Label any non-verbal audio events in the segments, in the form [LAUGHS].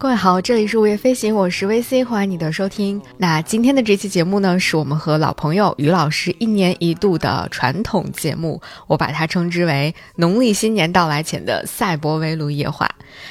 各位好，这里是午夜飞行，我是 VC，欢迎你的收听。那今天的这期节目呢，是我们和老朋友于老师一年一度的传统节目，我把它称之为农历新年到来前的赛博围炉夜话。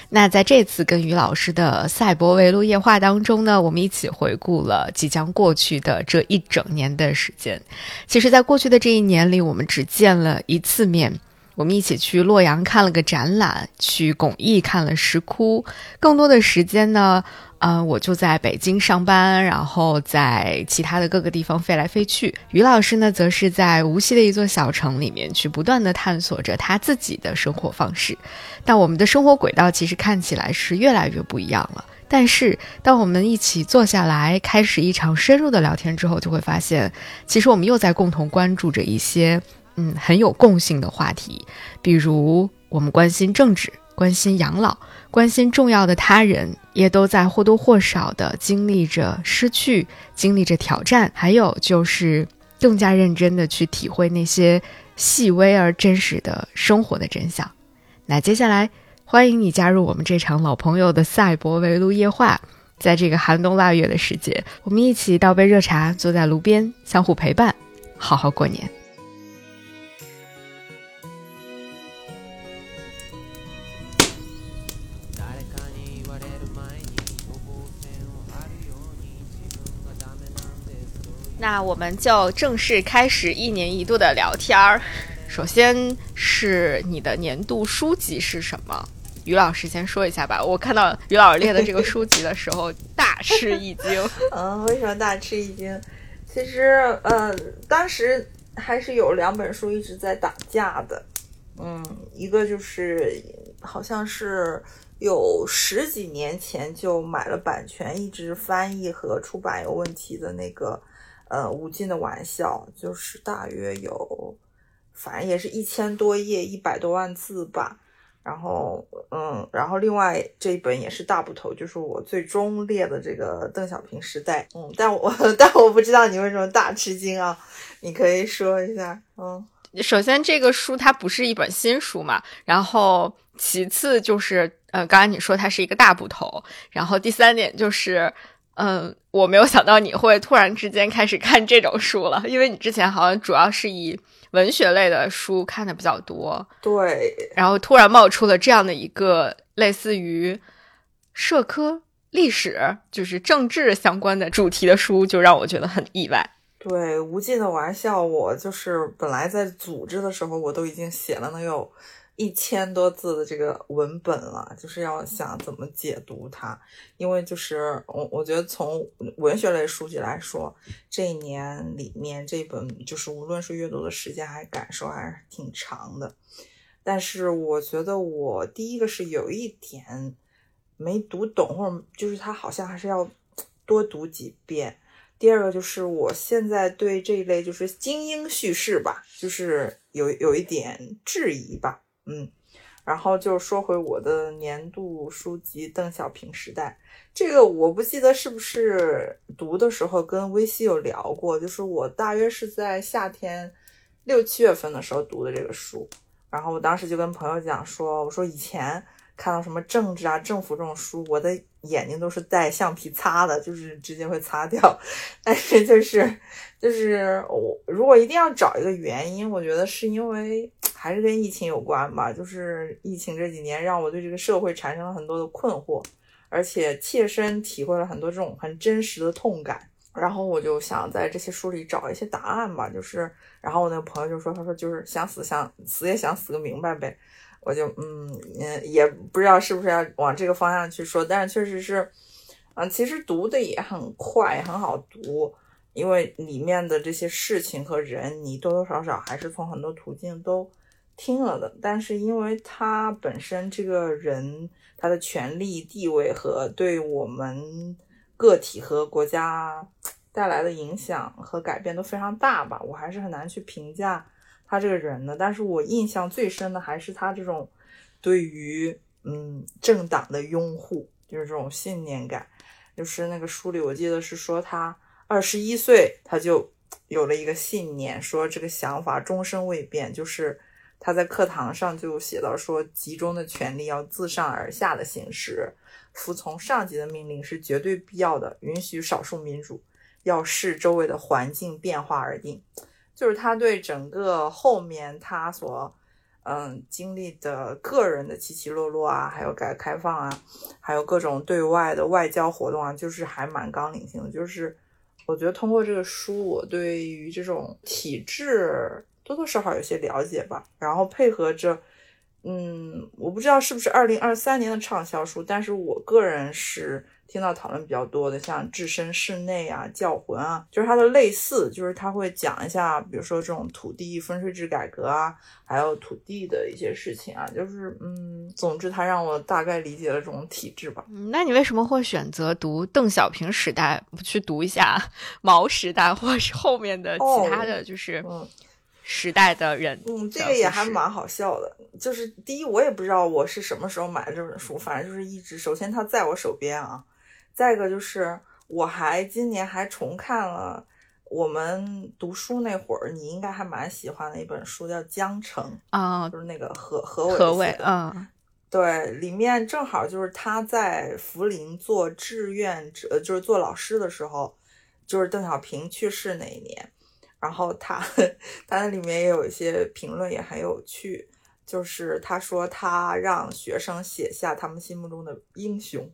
那在这次跟于老师的赛博围炉夜话当中呢，我们一起回顾了即将过去的这一整年的时间。其实，在过去的这一年里，我们只见了一次面。我们一起去洛阳看了个展览，去巩义看了石窟。更多的时间呢，嗯，我就在北京上班，然后在其他的各个地方飞来飞去。于老师呢，则是在无锡的一座小城里面去不断的探索着他自己的生活方式。但我们的生活轨道其实看起来是越来越不一样了。但是，当我们一起坐下来开始一场深入的聊天之后，就会发现，其实我们又在共同关注着一些。嗯，很有共性的话题，比如我们关心政治、关心养老、关心重要的他人，也都在或多或少的经历着失去，经历着挑战，还有就是更加认真的去体会那些细微而真实的生活的真相。那接下来，欢迎你加入我们这场老朋友的赛博围炉夜话，在这个寒冬腊月的时节，我们一起倒杯热茶，坐在炉边，相互陪伴，好好过年。那我们就正式开始一年一度的聊天儿。首先是你的年度书籍是什么？于老师先说一下吧。我看到于老师列的这个书籍的时候，大吃一惊。[LAUGHS] 嗯，为什么大吃一惊？其实，呃，当时还是有两本书一直在打架的。嗯，一个就是好像是有十几年前就买了版权，一直翻译和出版有问题的那个。呃，无尽的玩笑就是大约有，反正也是一千多页，一百多万字吧。然后，嗯，然后另外这一本也是大部头，就是我最终列的这个邓小平时代。嗯，但我 [LAUGHS] 但我不知道你为什么大吃惊啊？你可以说一下。嗯，[LAUGHS] 首先这个书它不是一本新书嘛，然后其次就是呃，刚才你说它是一个大部头，然后第三点就是。嗯，我没有想到你会突然之间开始看这种书了，因为你之前好像主要是以文学类的书看的比较多。对，然后突然冒出了这样的一个类似于社科、历史，就是政治相关的主题的书，就让我觉得很意外。对，无尽的玩笑，我就是本来在组织的时候，我都已经写了能有。一千多字的这个文本了，就是要想怎么解读它，因为就是我我觉得从文学类书籍来说，这一年里面这本就是无论是阅读的时间还是感受还是挺长的，但是我觉得我第一个是有一点没读懂，或者就是它好像还是要多读几遍。第二个就是我现在对这一类就是精英叙事吧，就是有有一点质疑吧。嗯，然后就说回我的年度书籍《邓小平时代》，这个我不记得是不是读的时候跟微西有聊过，就是我大约是在夏天六七月份的时候读的这个书，然后我当时就跟朋友讲说，我说以前。看到什么政治啊、政府这种书，我的眼睛都是带橡皮擦的，就是直接会擦掉。但是就是，就是我如果一定要找一个原因，我觉得是因为还是跟疫情有关吧。就是疫情这几年让我对这个社会产生了很多的困惑，而且切身体会了很多这种很真实的痛感。然后我就想在这些书里找一些答案吧。就是，然后我那个朋友就说：“他说就是想死想死也想死个明白呗。”我就嗯嗯，也不知道是不是要往这个方向去说，但是确实是，嗯，其实读的也很快，很好读，因为里面的这些事情和人，你多多少少还是从很多途径都听了的。但是因为他本身这个人，他的权力地位和对我们个体和国家带来的影响和改变都非常大吧，我还是很难去评价。他这个人呢，但是我印象最深的还是他这种对于嗯政党的拥护，就是这种信念感。就是那个书里我记得是说他二十一岁他就有了一个信念，说这个想法终身未变，就是他在课堂上就写到说，集中的权力要自上而下的行使，服从上级的命令是绝对必要的，允许少数民主，要视周围的环境变化而定。就是他对整个后面他所嗯经历的个人的起起落落啊，还有改革开放啊，还有各种对外的外交活动啊，就是还蛮纲领性的。就是我觉得通过这个书，我对于这种体制多多少少有些了解吧。然后配合着，嗯，我不知道是不是二零二三年的畅销书，但是我个人是。听到讨论比较多的，像置身室内啊、教魂啊，就是它的类似，就是他会讲一下，比如说这种土地分税制改革啊，还有土地的一些事情啊，就是嗯，总之他让我大概理解了这种体制吧。嗯，那你为什么会选择读邓小平时代，不去读一下 [LAUGHS] 毛时代，或者是后面的其他的就是时代的人？嗯，这个也还蛮好笑的。就是第一，我也不知道我是什么时候买的这本书，反正就是一直，首先它在我手边啊。再一个就是，我还今年还重看了我们读书那会儿，你应该还蛮喜欢的一本书，叫《江城》啊，就是那个何何伟何伟嗯，对，里面正好就是他在涪陵做志愿者，就是做老师的时候，就是邓小平去世那一年，然后他他那里面也有一些评论也很有趣，就是他说他让学生写下他们心目中的英雄。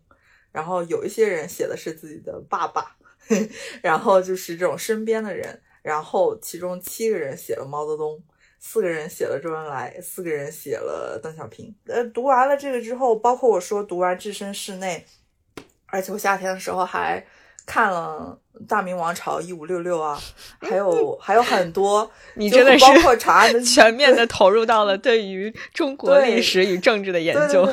然后有一些人写的是自己的爸爸，[LAUGHS] 然后就是这种身边的人，然后其中七个人写了毛泽东，四个人写了周恩来，四个人写了邓小平。呃，读完了这个之后，包括我说读完置身事内，而且我夏天的时候还看了《大明王朝一五六六》啊，[LAUGHS] 还有还有很多，[LAUGHS] 你真的是包括长安的 [LAUGHS] 全面的投入到了对于中国历史与政治的研究。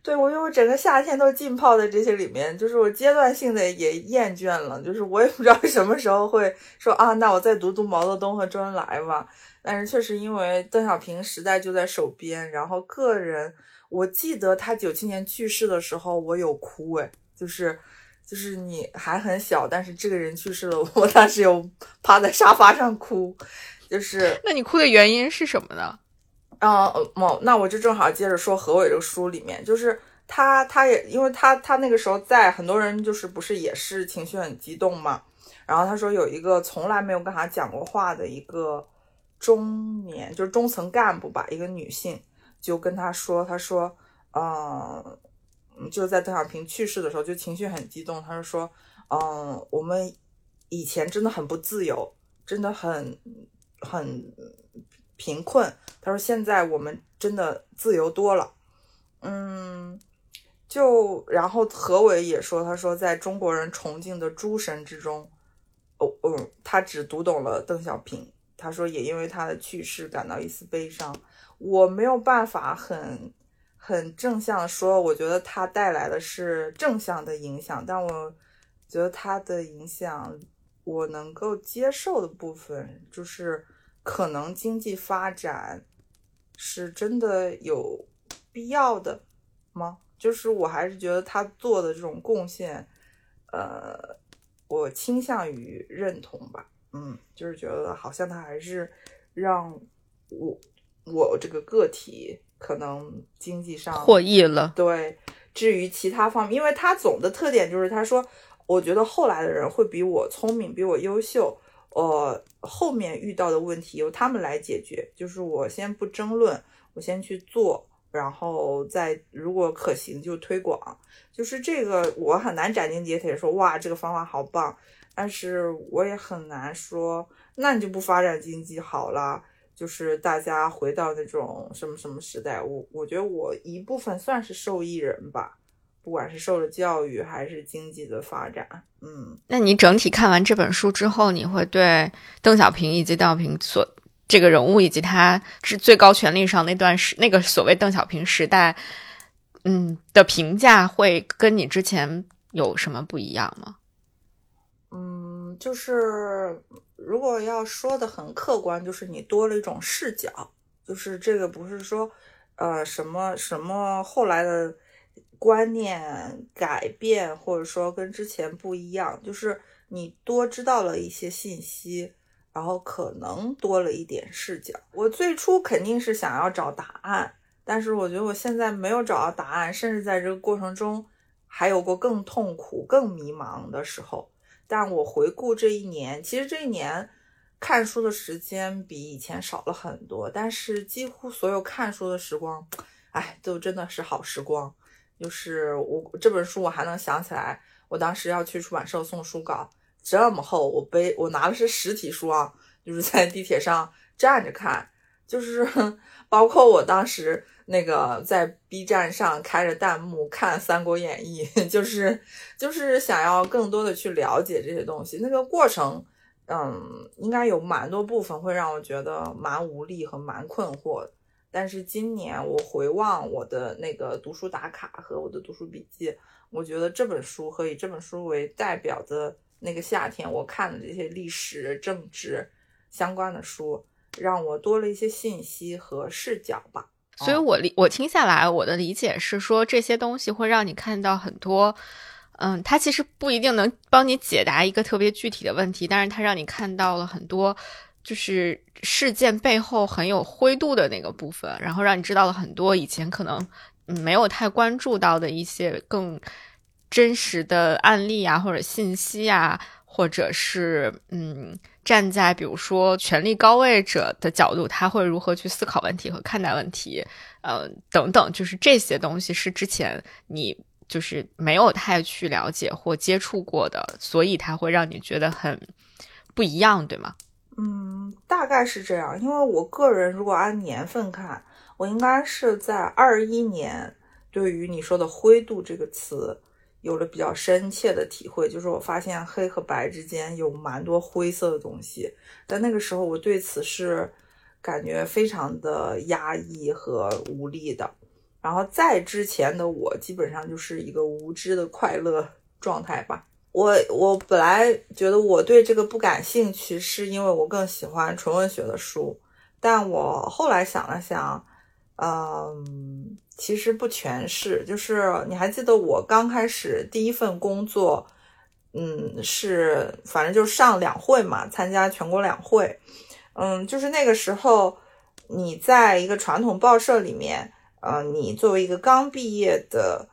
对，我就整个夏天都浸泡在这些里面，就是我阶段性的也厌倦了，就是我也不知道什么时候会说啊，那我再读读毛泽东和周恩来吧。但是确实因为邓小平时代就在手边，然后个人，我记得他九七年去世的时候，我有哭诶，就是就是你还很小，但是这个人去世了，我 [LAUGHS] 当时有趴在沙发上哭，就是那你哭的原因是什么呢？啊，某，那我就正好接着说何伟这个书里面，就是他，他也因为他他那个时候在，很多人就是不是也是情绪很激动嘛。然后他说有一个从来没有跟他讲过话的一个中年，就是中层干部吧，一个女性就跟他说，他说，嗯，就在邓小平去世的时候，就情绪很激动，他就说，嗯，我们以前真的很不自由，真的很很。贫困，他说现在我们真的自由多了，嗯，就然后何伟也说，他说在中国人崇敬的诸神之中，哦，嗯，他只读懂了邓小平，他说也因为他的去世感到一丝悲伤，我没有办法很很正向说，我觉得他带来的是正向的影响，但我觉得他的影响我能够接受的部分就是。可能经济发展是真的有必要的吗？就是我还是觉得他做的这种贡献，呃，我倾向于认同吧。嗯，就是觉得好像他还是让我我这个个体可能经济上获益了。对，至于其他方面，因为他总的特点就是他说，我觉得后来的人会比我聪明，比我优秀。呃，后面遇到的问题由他们来解决，就是我先不争论，我先去做，然后再如果可行就推广。就是这个我很难斩钉截铁说哇这个方法好棒，但是我也很难说那你就不发展经济好了，就是大家回到那种什么什么时代。我我觉得我一部分算是受益人吧。不管是受了教育还是经济的发展，嗯，那你整体看完这本书之后，你会对邓小平以及邓小平所这个人物以及他是最高权力上那段时那个所谓邓小平时代，嗯的评价会跟你之前有什么不一样吗？就是如果要说的很客观，就是你多了一种视角，就是这个不是说呃什么什么后来的。观念改变，或者说跟之前不一样，就是你多知道了一些信息，然后可能多了一点视角。我最初肯定是想要找答案，但是我觉得我现在没有找到答案，甚至在这个过程中还有过更痛苦、更迷茫的时候。但我回顾这一年，其实这一年看书的时间比以前少了很多，但是几乎所有看书的时光，哎，都真的是好时光。就是我这本书，我还能想起来，我当时要去出版社送书稿，这么厚，我背我拿的是实体书啊，就是在地铁上站着看，就是 [LAUGHS] 包括我当时那个在 B 站上开着弹幕看《三国演义》，[LAUGHS] 就是就是想要更多的去了解这些东西，那个过程，嗯，应该有蛮多部分会让我觉得蛮无力和蛮困惑。但是今年我回望我的那个读书打卡和我的读书笔记，我觉得这本书和以这本书为代表的那个夏天，我看的这些历史、政治相关的书，让我多了一些信息和视角吧。所以，我理我听下来，我的理解是说，这些东西会让你看到很多，嗯，它其实不一定能帮你解答一个特别具体的问题，但是它让你看到了很多。就是事件背后很有灰度的那个部分，然后让你知道了很多以前可能没有太关注到的一些更真实的案例啊，或者信息啊，或者是嗯，站在比如说权力高位者的角度，他会如何去思考问题和看待问题，呃，等等，就是这些东西是之前你就是没有太去了解或接触过的，所以它会让你觉得很不一样，对吗？嗯，大概是这样。因为我个人如果按年份看，我应该是在二一年，对于你说的“灰度”这个词有了比较深切的体会。就是我发现黑和白之间有蛮多灰色的东西，但那个时候我对此是感觉非常的压抑和无力的。然后在之前的我，基本上就是一个无知的快乐状态吧。我我本来觉得我对这个不感兴趣，是因为我更喜欢纯文学的书。但我后来想了想，嗯，其实不全是。就是你还记得我刚开始第一份工作，嗯，是反正就是上两会嘛，参加全国两会。嗯，就是那个时候你在一个传统报社里面，呃，你作为一个刚毕业的。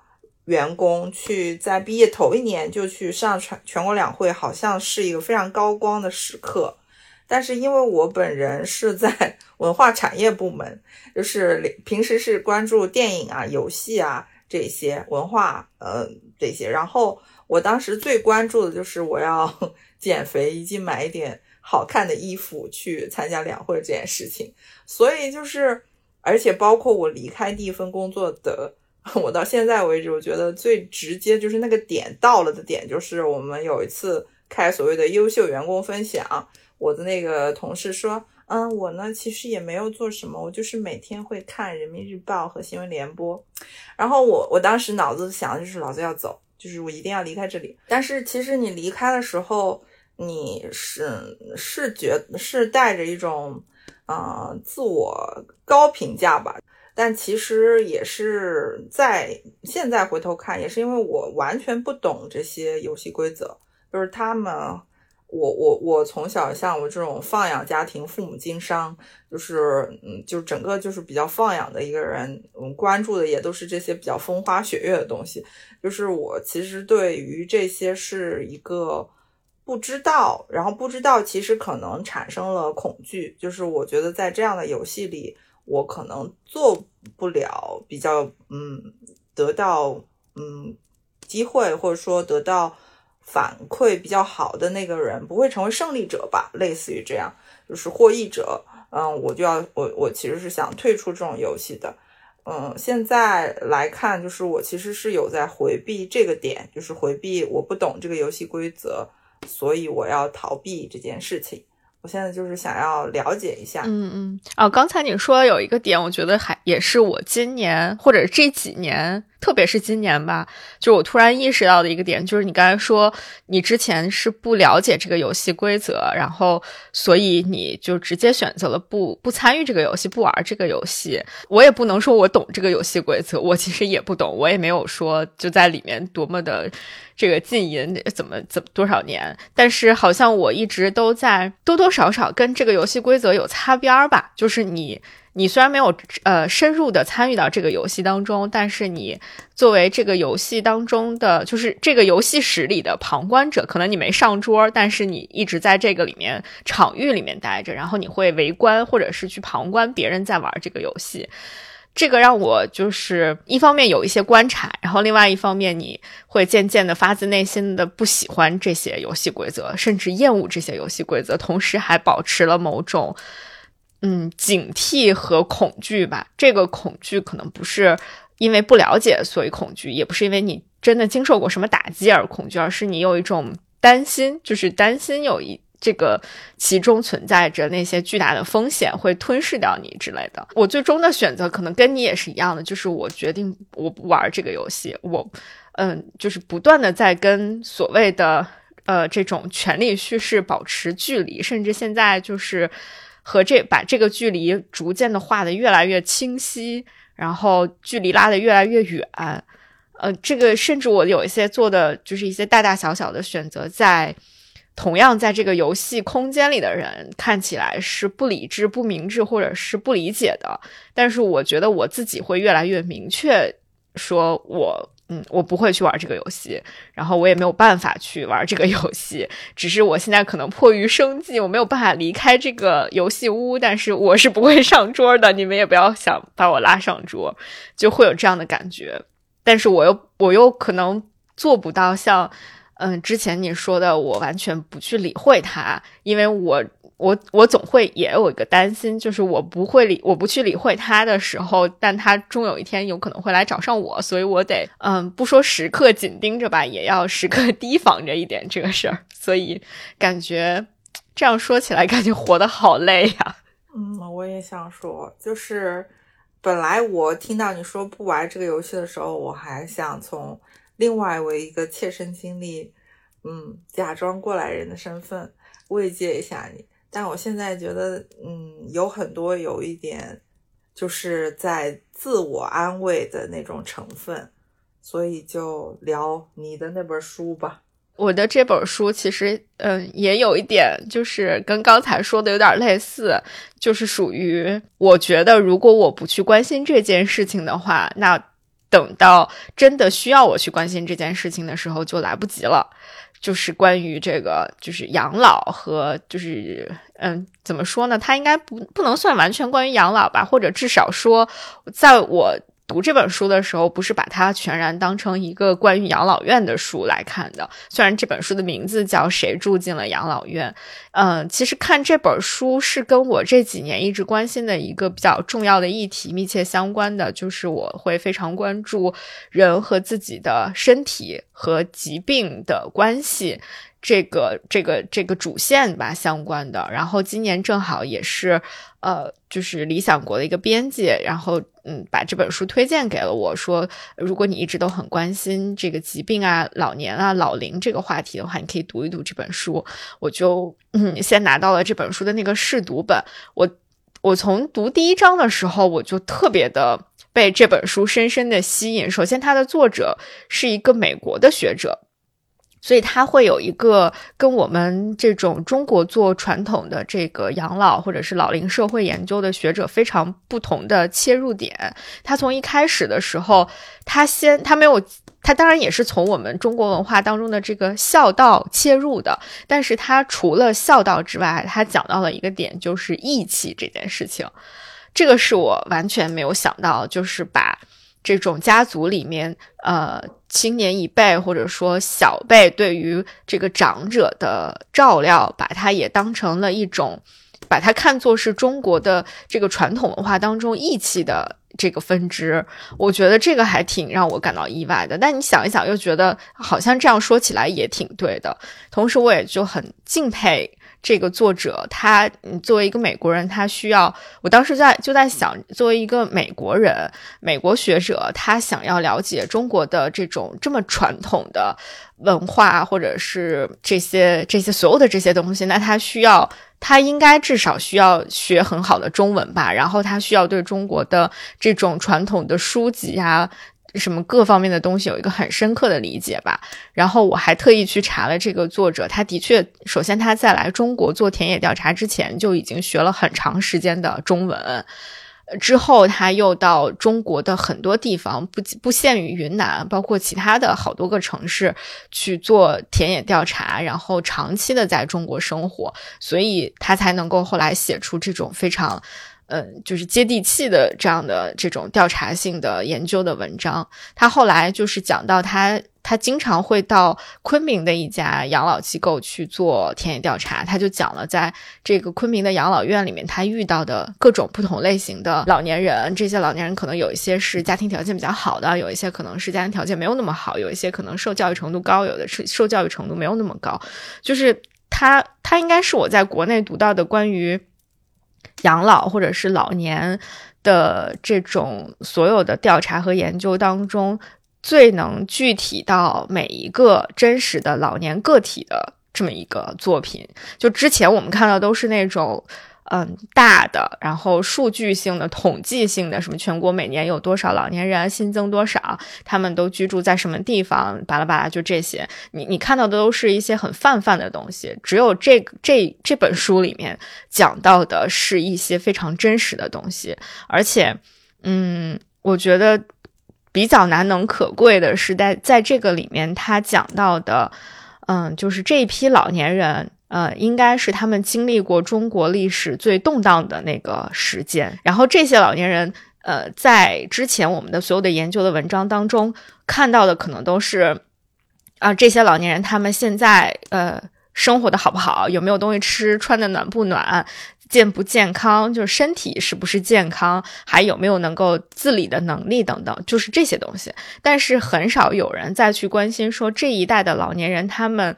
员工去在毕业头一年就去上全全国两会，好像是一个非常高光的时刻。但是因为我本人是在文化产业部门，就是平时是关注电影啊、游戏啊这些文化，呃这些。然后我当时最关注的就是我要 [LAUGHS] 减肥以及买一点好看的衣服去参加两会这件事情。所以就是，而且包括我离开第一份工作的。[LAUGHS] 我到现在为止，我觉得最直接就是那个点到了的点，就是我们有一次开所谓的优秀员工分享，我的那个同事说，嗯，我呢其实也没有做什么，我就是每天会看人民日报和新闻联播，然后我我当时脑子想的就是老子要走，就是我一定要离开这里。但是其实你离开的时候，你是是觉是带着一种，呃，自我高评价吧。但其实也是在现在回头看，也是因为我完全不懂这些游戏规则。就是他们，我我我从小像我这种放养家庭，父母经商，就是嗯，就整个就是比较放养的一个人。嗯，关注的也都是这些比较风花雪月的东西。就是我其实对于这些是一个不知道，然后不知道其实可能产生了恐惧。就是我觉得在这样的游戏里。我可能做不了比较，嗯，得到嗯机会或者说得到反馈比较好的那个人，不会成为胜利者吧？类似于这样，就是获益者。嗯，我就要我我其实是想退出这种游戏的。嗯，现在来看，就是我其实是有在回避这个点，就是回避我不懂这个游戏规则，所以我要逃避这件事情。我现在就是想要了解一下，嗯嗯，哦，刚才你说有一个点，我觉得还也是我今年或者这几年。特别是今年吧，就我突然意识到的一个点，就是你刚才说你之前是不了解这个游戏规则，然后所以你就直接选择了不不参与这个游戏，不玩这个游戏。我也不能说我懂这个游戏规则，我其实也不懂，我也没有说就在里面多么的这个禁淫怎么怎么多少年，但是好像我一直都在多多少少跟这个游戏规则有擦边儿吧，就是你。你虽然没有呃深入的参与到这个游戏当中，但是你作为这个游戏当中的就是这个游戏室里的旁观者，可能你没上桌，但是你一直在这个里面场域里面待着，然后你会围观或者是去旁观别人在玩这个游戏，这个让我就是一方面有一些观察，然后另外一方面你会渐渐的发自内心的不喜欢这些游戏规则，甚至厌恶这些游戏规则，同时还保持了某种。嗯，警惕和恐惧吧。这个恐惧可能不是因为不了解所以恐惧，也不是因为你真的经受过什么打击而恐惧，而是你有一种担心，就是担心有一这个其中存在着那些巨大的风险会吞噬掉你之类的。我最终的选择可能跟你也是一样的，就是我决定我不玩这个游戏。我嗯，就是不断的在跟所谓的呃这种权力叙事保持距离，甚至现在就是。和这把这个距离逐渐的画的越来越清晰，然后距离拉的越来越远，呃，这个甚至我有一些做的就是一些大大小小的选择，在同样在这个游戏空间里的人看起来是不理智、不明智或者是不理解的，但是我觉得我自己会越来越明确，说我。嗯，我不会去玩这个游戏，然后我也没有办法去玩这个游戏。只是我现在可能迫于生计，我没有办法离开这个游戏屋，但是我是不会上桌的。你们也不要想把我拉上桌，就会有这样的感觉。但是我又我又可能做不到像嗯之前你说的，我完全不去理会它，因为我。我我总会也有一个担心，就是我不会理我不去理会他的时候，但他终有一天有可能会来找上我，所以我得嗯，不说时刻紧盯着吧，也要时刻 [LAUGHS] 提防着一点这个事儿。所以感觉这样说起来，感觉活得好累呀。嗯，我也想说，就是本来我听到你说不玩这个游戏的时候，我还想从另外我一个切身经历，嗯，假装过来人的身份慰藉一下你。但我现在觉得，嗯，有很多有一点，就是在自我安慰的那种成分，所以就聊你的那本书吧。我的这本书其实，嗯，也有一点，就是跟刚才说的有点类似，就是属于我觉得，如果我不去关心这件事情的话，那等到真的需要我去关心这件事情的时候，就来不及了。就是关于这个，就是养老和就是，嗯，怎么说呢？它应该不不能算完全关于养老吧，或者至少说，在我。读这本书的时候，不是把它全然当成一个关于养老院的书来看的。虽然这本书的名字叫《谁住进了养老院》，嗯，其实看这本书是跟我这几年一直关心的一个比较重要的议题密切相关的，就是我会非常关注人和自己的身体和疾病的关系。这个这个这个主线吧相关的，然后今年正好也是，呃，就是理想国的一个编辑，然后嗯，把这本书推荐给了我，说如果你一直都很关心这个疾病啊、老年啊、老龄这个话题的话，你可以读一读这本书。我就嗯，先拿到了这本书的那个试读本，我我从读第一章的时候，我就特别的被这本书深深的吸引。首先，它的作者是一个美国的学者。所以他会有一个跟我们这种中国做传统的这个养老或者是老龄社会研究的学者非常不同的切入点。他从一开始的时候，他先他没有，他当然也是从我们中国文化当中的这个孝道切入的，但是他除了孝道之外，他讲到了一个点，就是义气这件事情。这个是我完全没有想到，就是把。这种家族里面，呃，青年一辈或者说小辈对于这个长者的照料，把它也当成了一种，把它看作是中国的这个传统文化当中义气的这个分支。我觉得这个还挺让我感到意外的。但你想一想，又觉得好像这样说起来也挺对的。同时，我也就很敬佩。这个作者他作为一个美国人，他需要，我当时在就在想，作为一个美国人，美国学者，他想要了解中国的这种这么传统的文化，或者是这些这些所有的这些东西，那他需要，他应该至少需要学很好的中文吧，然后他需要对中国的这种传统的书籍啊。什么各方面的东西有一个很深刻的理解吧。然后我还特意去查了这个作者，他的确，首先他在来中国做田野调查之前就已经学了很长时间的中文，之后他又到中国的很多地方，不不限于云南，包括其他的好多个城市去做田野调查，然后长期的在中国生活，所以他才能够后来写出这种非常。嗯，就是接地气的这样的这种调查性的研究的文章。他后来就是讲到他，他经常会到昆明的一家养老机构去做田野调查。他就讲了，在这个昆明的养老院里面，他遇到的各种不同类型的老年人。这些老年人可能有一些是家庭条件比较好的，有一些可能是家庭条件没有那么好，有一些可能受教育程度高，有的是受教育程度没有那么高。就是他，他应该是我在国内读到的关于。养老或者是老年的这种所有的调查和研究当中，最能具体到每一个真实的老年个体的这么一个作品。就之前我们看到都是那种。嗯，大的，然后数据性的、统计性的，什么全国每年有多少老年人新增多少，他们都居住在什么地方，巴拉巴拉，就这些。你你看到的都是一些很泛泛的东西，只有这这这本书里面讲到的是一些非常真实的东西，而且，嗯，我觉得比较难能可贵的是在在这个里面他讲到的，嗯，就是这一批老年人。呃，应该是他们经历过中国历史最动荡的那个时间。然后这些老年人，呃，在之前我们的所有的研究的文章当中看到的，可能都是啊，这些老年人他们现在呃生活的好不好，有没有东西吃，穿的暖不暖，健不健康，就是身体是不是健康，还有没有能够自理的能力等等，就是这些东西。但是很少有人再去关心说这一代的老年人他们。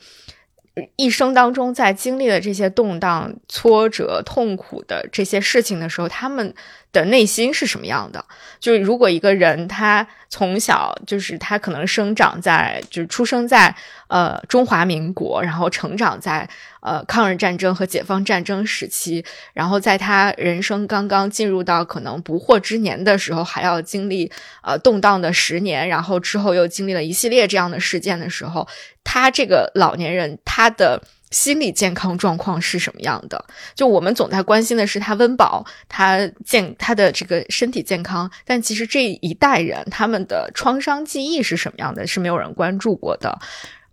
一生当中，在经历了这些动荡、挫折、痛苦的这些事情的时候，他们的内心是什么样的？就是如果一个人他从小就是他可能生长在，就是出生在呃中华民国，然后成长在呃抗日战争和解放战争时期，然后在他人生刚刚进入到可能不惑之年的时候，还要经历呃动荡的十年，然后之后又经历了一系列这样的事件的时候。他这个老年人，他的心理健康状况是什么样的？就我们总在关心的是他温饱，他健他的这个身体健康，但其实这一代人他们的创伤记忆是什么样的，是没有人关注过的。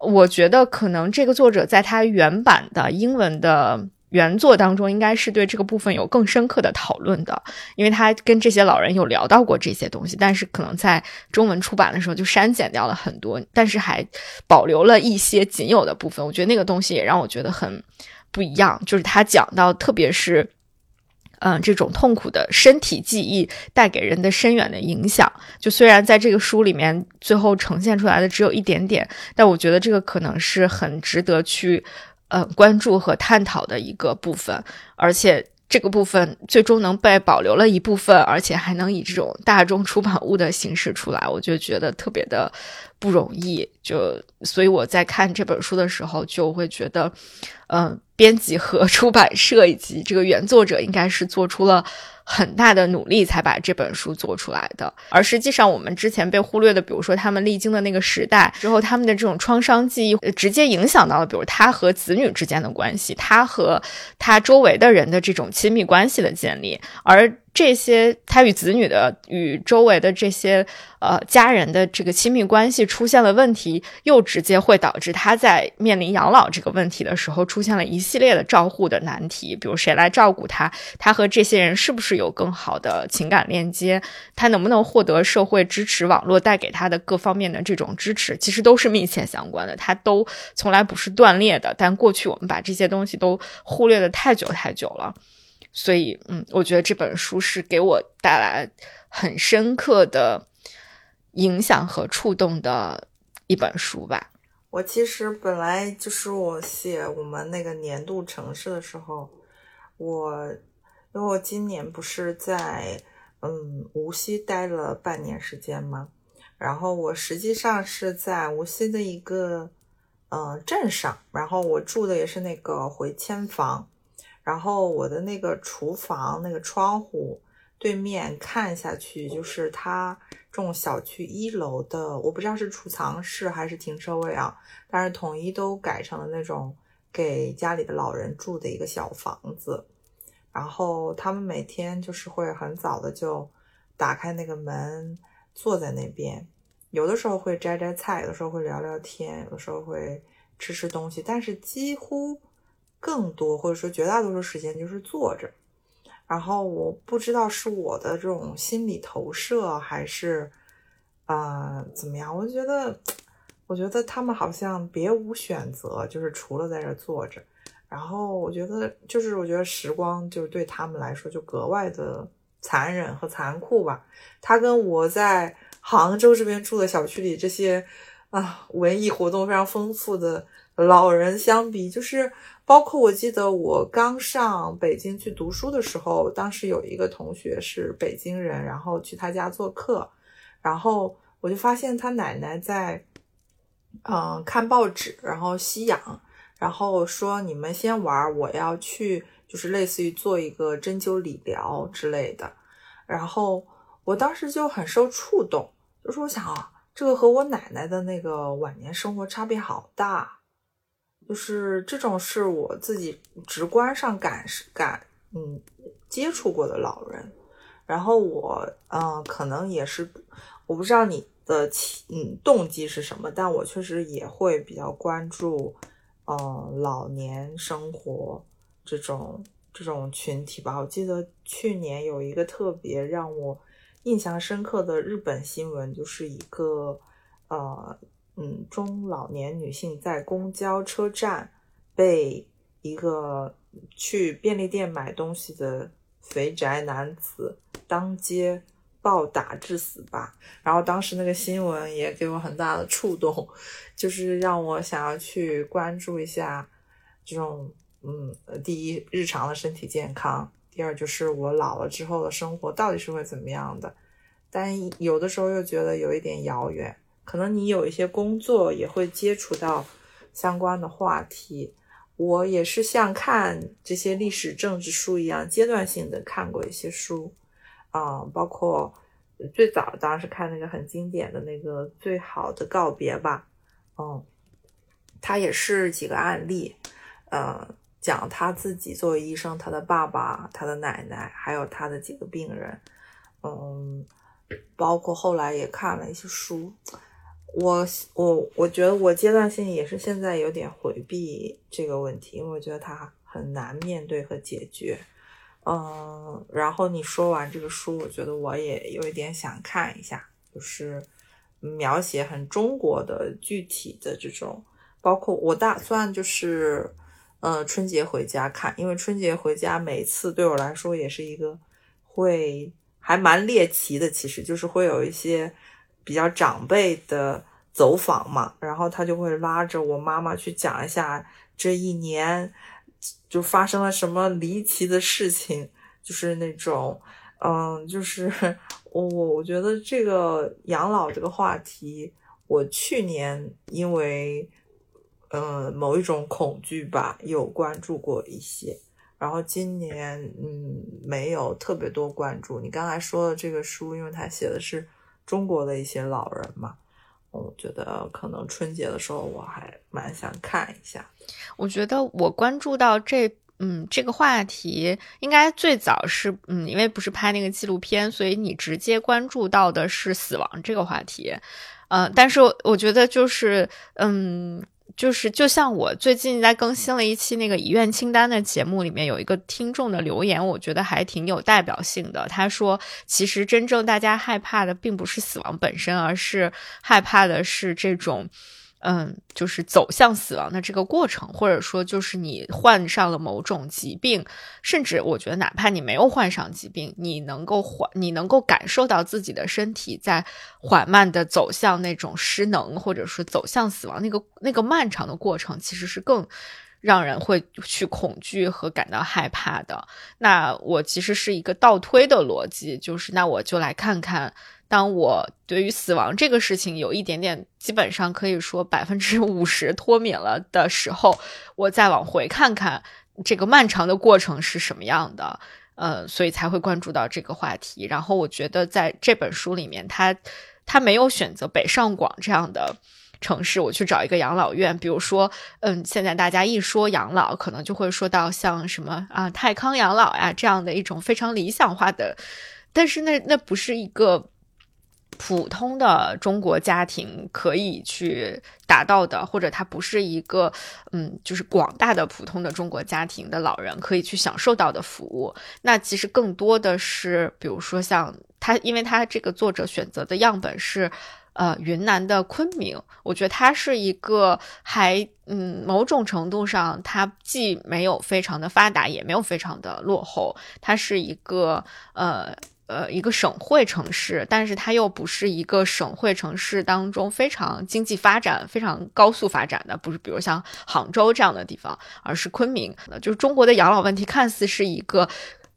我觉得可能这个作者在他原版的英文的。原作当中应该是对这个部分有更深刻的讨论的，因为他跟这些老人有聊到过这些东西，但是可能在中文出版的时候就删减掉了很多，但是还保留了一些仅有的部分。我觉得那个东西也让我觉得很不一样，就是他讲到，特别是嗯这种痛苦的身体记忆带给人的深远的影响。就虽然在这个书里面最后呈现出来的只有一点点，但我觉得这个可能是很值得去。呃，关注和探讨的一个部分，而且这个部分最终能被保留了一部分，而且还能以这种大众出版物的形式出来，我就觉得特别的不容易。就所以我在看这本书的时候，就会觉得，嗯，编辑和 [LAUGHS] 出版社以及这个原作者应该是做出了。很大的努力才把这本书做出来的，而实际上我们之前被忽略的，比如说他们历经的那个时代之后，他们的这种创伤记忆，直接影响到了，比如他和子女之间的关系，他和他周围的人的这种亲密关系的建立，而。这些他与子女的、与周围的这些呃家人的这个亲密关系出现了问题，又直接会导致他在面临养老这个问题的时候，出现了一系列的照护的难题。比如谁来照顾他？他和这些人是不是有更好的情感链接？他能不能获得社会支持网络带给他的各方面的这种支持？其实都是密切相关的，他都从来不是断裂的。但过去我们把这些东西都忽略的太久太久了。所以，嗯，我觉得这本书是给我带来很深刻的影响和触动的一本书吧。我其实本来就是我写我们那个年度城市的时候，我因为我今年不是在嗯无锡待了半年时间吗？然后我实际上是在无锡的一个嗯镇上，然后我住的也是那个回迁房，然后我的那个厨房那个窗户对面看下去就是它。这种小区一楼的，我不知道是储藏室还是停车位啊，但是统一都改成了那种给家里的老人住的一个小房子。然后他们每天就是会很早的就打开那个门，坐在那边，有的时候会摘摘菜，有的时候会聊聊天，有的时候会吃吃东西，但是几乎更多或者说绝大多数时间就是坐着。然后我不知道是我的这种心理投射还是，呃，怎么样？我觉得，我觉得他们好像别无选择，就是除了在这坐着。然后我觉得，就是我觉得时光就是对他们来说就格外的残忍和残酷吧。他跟我在杭州这边住的小区里这些啊文艺活动非常丰富的老人相比，就是。包括我记得我刚上北京去读书的时候，当时有一个同学是北京人，然后去他家做客，然后我就发现他奶奶在，嗯，看报纸，然后吸氧，然后说你们先玩，我要去，就是类似于做一个针灸理疗之类的，然后我当时就很受触动，就是我想啊，这个和我奶奶的那个晚年生活差别好大。就是这种是我自己直观上感感嗯接触过的老人，然后我嗯可能也是我不知道你的嗯动机是什么，但我确实也会比较关注嗯老年生活这种这种群体吧。我记得去年有一个特别让我印象深刻的日本新闻，就是一个呃。嗯，中老年女性在公交车站被一个去便利店买东西的肥宅男子当街暴打致死吧。然后当时那个新闻也给我很大的触动，[LAUGHS] 就是让我想要去关注一下这种嗯，第一日常的身体健康，第二就是我老了之后的生活到底是会怎么样的。但有的时候又觉得有一点遥远。可能你有一些工作也会接触到相关的话题，我也是像看这些历史政治书一样，阶段性的看过一些书，啊，包括最早当然是看那个很经典的那个《最好的告别》吧，嗯，他也是几个案例，呃，讲他自己作为医生，他的爸爸、他的奶奶，还有他的几个病人，嗯，包括后来也看了一些书。我我我觉得我阶段性也是现在有点回避这个问题，因为我觉得它很难面对和解决。嗯，然后你说完这个书，我觉得我也有一点想看一下，就是描写很中国的具体的这种，包括我打算就是呃春节回家看，因为春节回家每次对我来说也是一个会还蛮猎奇的，其实就是会有一些。比较长辈的走访嘛，然后他就会拉着我妈妈去讲一下这一年就发生了什么离奇的事情，就是那种，嗯，就是我我我觉得这个养老这个话题，我去年因为嗯某一种恐惧吧，有关注过一些，然后今年嗯没有特别多关注。你刚才说的这个书，因为他写的是。中国的一些老人嘛，我觉得可能春节的时候我还蛮想看一下。我觉得我关注到这，嗯，这个话题应该最早是，嗯，因为不是拍那个纪录片，所以你直接关注到的是死亡这个话题，呃，但是我觉得就是，嗯。就是，就像我最近在更新了一期那个遗愿清单的节目，里面有一个听众的留言，我觉得还挺有代表性的。他说，其实真正大家害怕的并不是死亡本身，而是害怕的是这种。嗯，就是走向死亡的这个过程，或者说就是你患上了某种疾病，甚至我觉得哪怕你没有患上疾病，你能够缓，你能够感受到自己的身体在缓慢的走向那种失能，或者说走向死亡，那个那个漫长的过程，其实是更让人会去恐惧和感到害怕的。那我其实是一个倒推的逻辑，就是那我就来看看。当我对于死亡这个事情有一点点，基本上可以说百分之五十脱敏了的时候，我再往回看看这个漫长的过程是什么样的，呃，所以才会关注到这个话题。然后我觉得在这本书里面，他他没有选择北上广这样的城市，我去找一个养老院。比如说，嗯，现在大家一说养老，可能就会说到像什么啊泰康养老呀这样的一种非常理想化的，但是那那不是一个。普通的中国家庭可以去达到的，或者它不是一个，嗯，就是广大的普通的中国家庭的老人可以去享受到的服务。那其实更多的是，比如说像他，因为他这个作者选择的样本是，呃，云南的昆明，我觉得它是一个还，嗯，某种程度上，它既没有非常的发达，也没有非常的落后，它是一个，呃。呃，一个省会城市，但是它又不是一个省会城市当中非常经济发展、非常高速发展的，不是比如像杭州这样的地方，而是昆明。就是中国的养老问题看似是一个，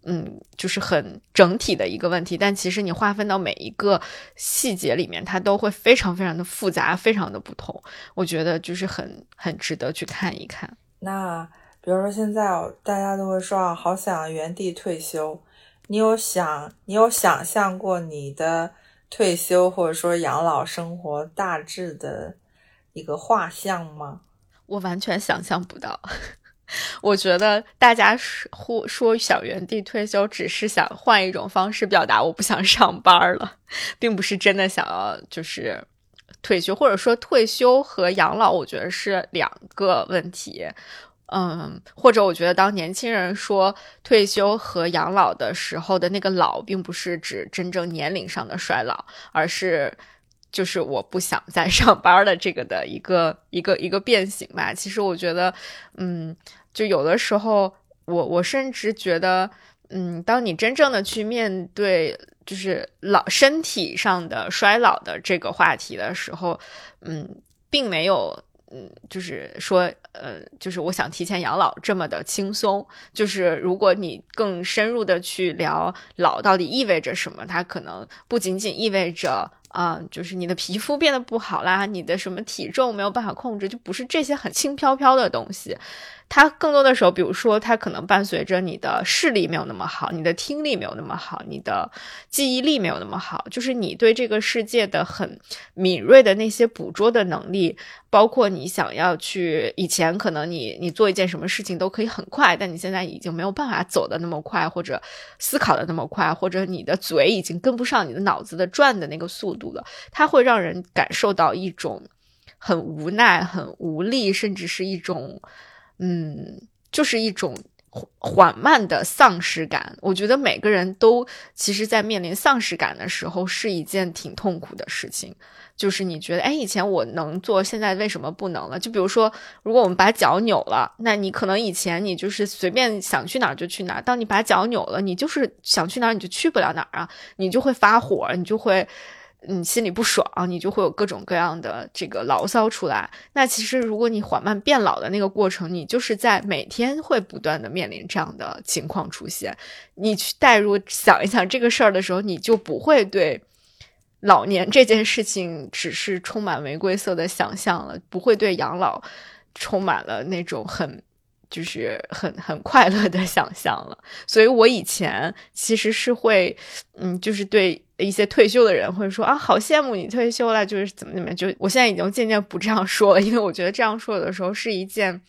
嗯，就是很整体的一个问题，但其实你划分到每一个细节里面，它都会非常非常的复杂，非常的不同。我觉得就是很很值得去看一看。那比如说现在大家都会说啊，好想原地退休。你有想，你有想象过你的退休或者说养老生活大致的一个画像吗？我完全想象不到。[LAUGHS] 我觉得大家说说想原地退休，只是想换一种方式表达我不想上班了，并不是真的想要就是退休，或者说退休和养老，我觉得是两个问题。嗯，或者我觉得，当年轻人说退休和养老的时候的那个老，并不是指真正年龄上的衰老，而是就是我不想再 [LAUGHS] 上班的这个的一个一个一个变形吧。其实我觉得，嗯，就有的时候，我我甚至觉得，嗯，当你真正的去面对就是老身体上的衰老的这个话题的时候，嗯，并没有。嗯，就是说，呃，就是我想提前养老这么的轻松。就是如果你更深入的去聊老到底意味着什么，它可能不仅仅意味着。啊，就是你的皮肤变得不好啦，你的什么体重没有办法控制，就不是这些很轻飘飘的东西。它更多的时候，比如说，它可能伴随着你的视力没有那么好，你的听力没有那么好，你的记忆力没有那么好，就是你对这个世界的很敏锐的那些捕捉的能力，包括你想要去以前可能你你做一件什么事情都可以很快，但你现在已经没有办法走的那么快，或者思考的那么快，或者你的嘴已经跟不上你的脑子的转的那个速度了，它会让人感受到一种很无奈、很无力，甚至是一种。嗯，就是一种缓慢的丧失感。我觉得每个人都其实，在面临丧失感的时候，是一件挺痛苦的事情。就是你觉得，哎，以前我能做，现在为什么不能了？就比如说，如果我们把脚扭了，那你可能以前你就是随便想去哪儿就去哪儿，当你把脚扭了，你就是想去哪儿你就去不了哪儿啊，你就会发火，你就会。你，心里不爽，你就会有各种各样的这个牢骚出来。那其实，如果你缓慢变老的那个过程，你就是在每天会不断的面临这样的情况出现。你去代入想一想这个事儿的时候，你就不会对老年这件事情只是充满玫瑰色的想象了，不会对养老充满了那种很。就是很 [LAUGHS] 很快乐的想象了，所以我以前其实是会，嗯，就是对一些退休的人会说啊，好羡慕你退休了，就是怎么怎么样。就我现在已经渐渐不这样说了，因为我觉得这样说的时候是一件，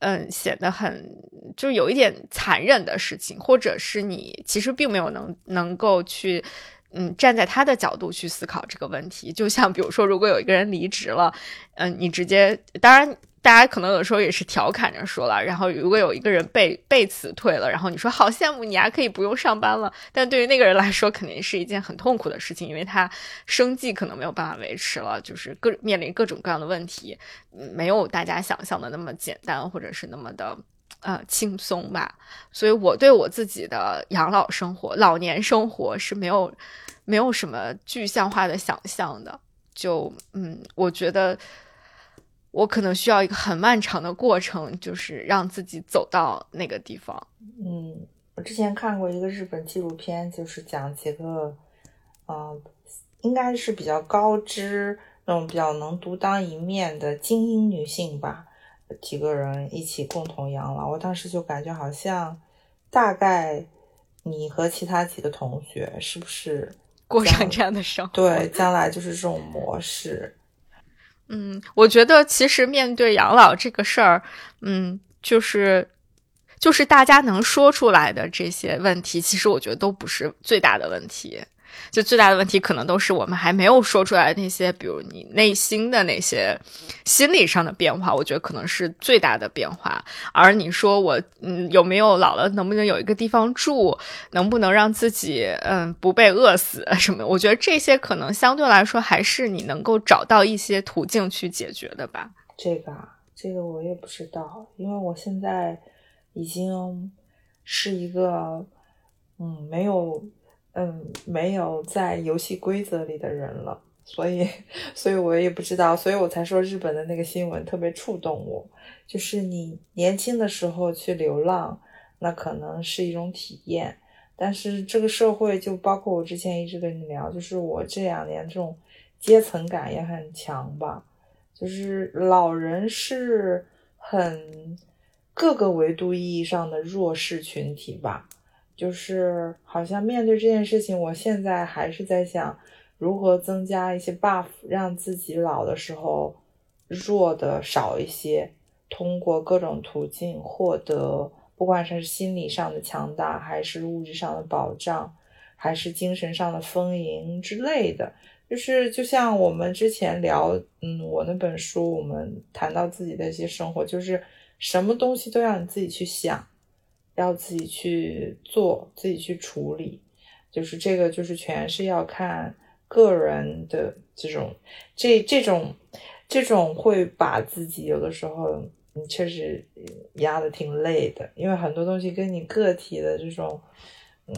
嗯，显得很就有一点残忍的事情，或者是你其实并没有能能够去嗯，站在他的角度去思考这个问题。就像比如说，如果有一个人离职了，嗯，你直接，当然。大家可能有时候也是调侃着说了，然后如果有一个人被被辞退了，然后你说好羡慕你啊，可以不用上班了。但对于那个人来说，肯定是一件很痛苦的事情，因为他生计可能没有办法维持了，就是各面临各种各样的问题，没有大家想象的那么简单，或者是那么的呃轻松吧。所以我对我自己的养老生活、老年生活是没有没有什么具象化的想象的。就嗯，我觉得。我可能需要一个很漫长的过程，就是让自己走到那个地方。嗯，我之前看过一个日本纪录片，就是讲几个，嗯，应该是比较高知、那种比较能独当一面的精英女性吧，几个人一起共同养老。我当时就感觉好像，大概你和其他几个同学是不是过上这样的生活？对，[LAUGHS] 将来就是这种模式。嗯，我觉得其实面对养老这个事儿，嗯，就是就是大家能说出来的这些问题，其实我觉得都不是最大的问题。就最大的问题，可能都是我们还没有说出来那些，比如你内心的那些心理上的变化，我觉得可能是最大的变化。而你说我，嗯，有没有老了，能不能有一个地方住，能不能让自己，嗯，不被饿死什么？我觉得这些可能相对来说还是你能够找到一些途径去解决的吧。这个，这个我也不知道，因为我现在已经是一个，嗯，没有。嗯，没有在游戏规则里的人了，所以，所以我也不知道，所以我才说日本的那个新闻特别触动我。就是你年轻的时候去流浪，那可能是一种体验，但是这个社会就包括我之前一直跟你聊，就是我这两年这种阶层感也很强吧，就是老人是很各个维度意义上的弱势群体吧。就是好像面对这件事情，我现在还是在想如何增加一些 buff，让自己老的时候弱的少一些，通过各种途径获得，不管是心理上的强大，还是物质上的保障，还是精神上的丰盈之类的。就是就像我们之前聊，嗯，我那本书，我们谈到自己的一些生活，就是什么东西都要你自己去想。要自己去做，自己去处理，就是这个，就是全是要看个人的这种，这这种，这种会把自己有的时候，你确实压的挺累的，因为很多东西跟你个体的这种，嗯，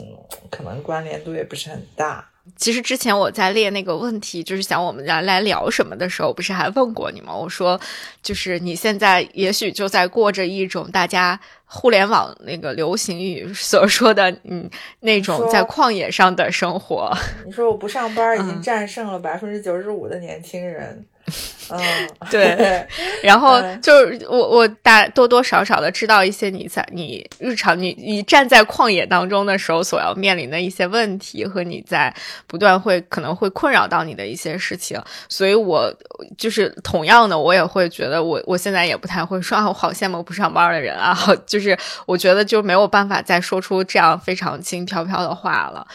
可能关联度也不是很大。其实之前我在列那个问题，就是想我们来来聊什么的时候，不是还问过你吗？我说，就是你现在也许就在过着一种大家。互联网那个流行语所说的，嗯，那种在旷野上的生活。你说我不上班已经战胜了百分之九十五的年轻人。嗯，[LAUGHS] [LAUGHS] 对，然后就是我我大多多少少的知道一些你在你日常你你站在旷野当中的时候所要面临的一些问题和你在不断会可能会困扰到你的一些事情，所以我就是同样的，我也会觉得我我现在也不太会说啊，我好羡慕不上班的人啊，[LAUGHS] 就是我觉得就没有办法再说出这样非常轻飘飘的话了，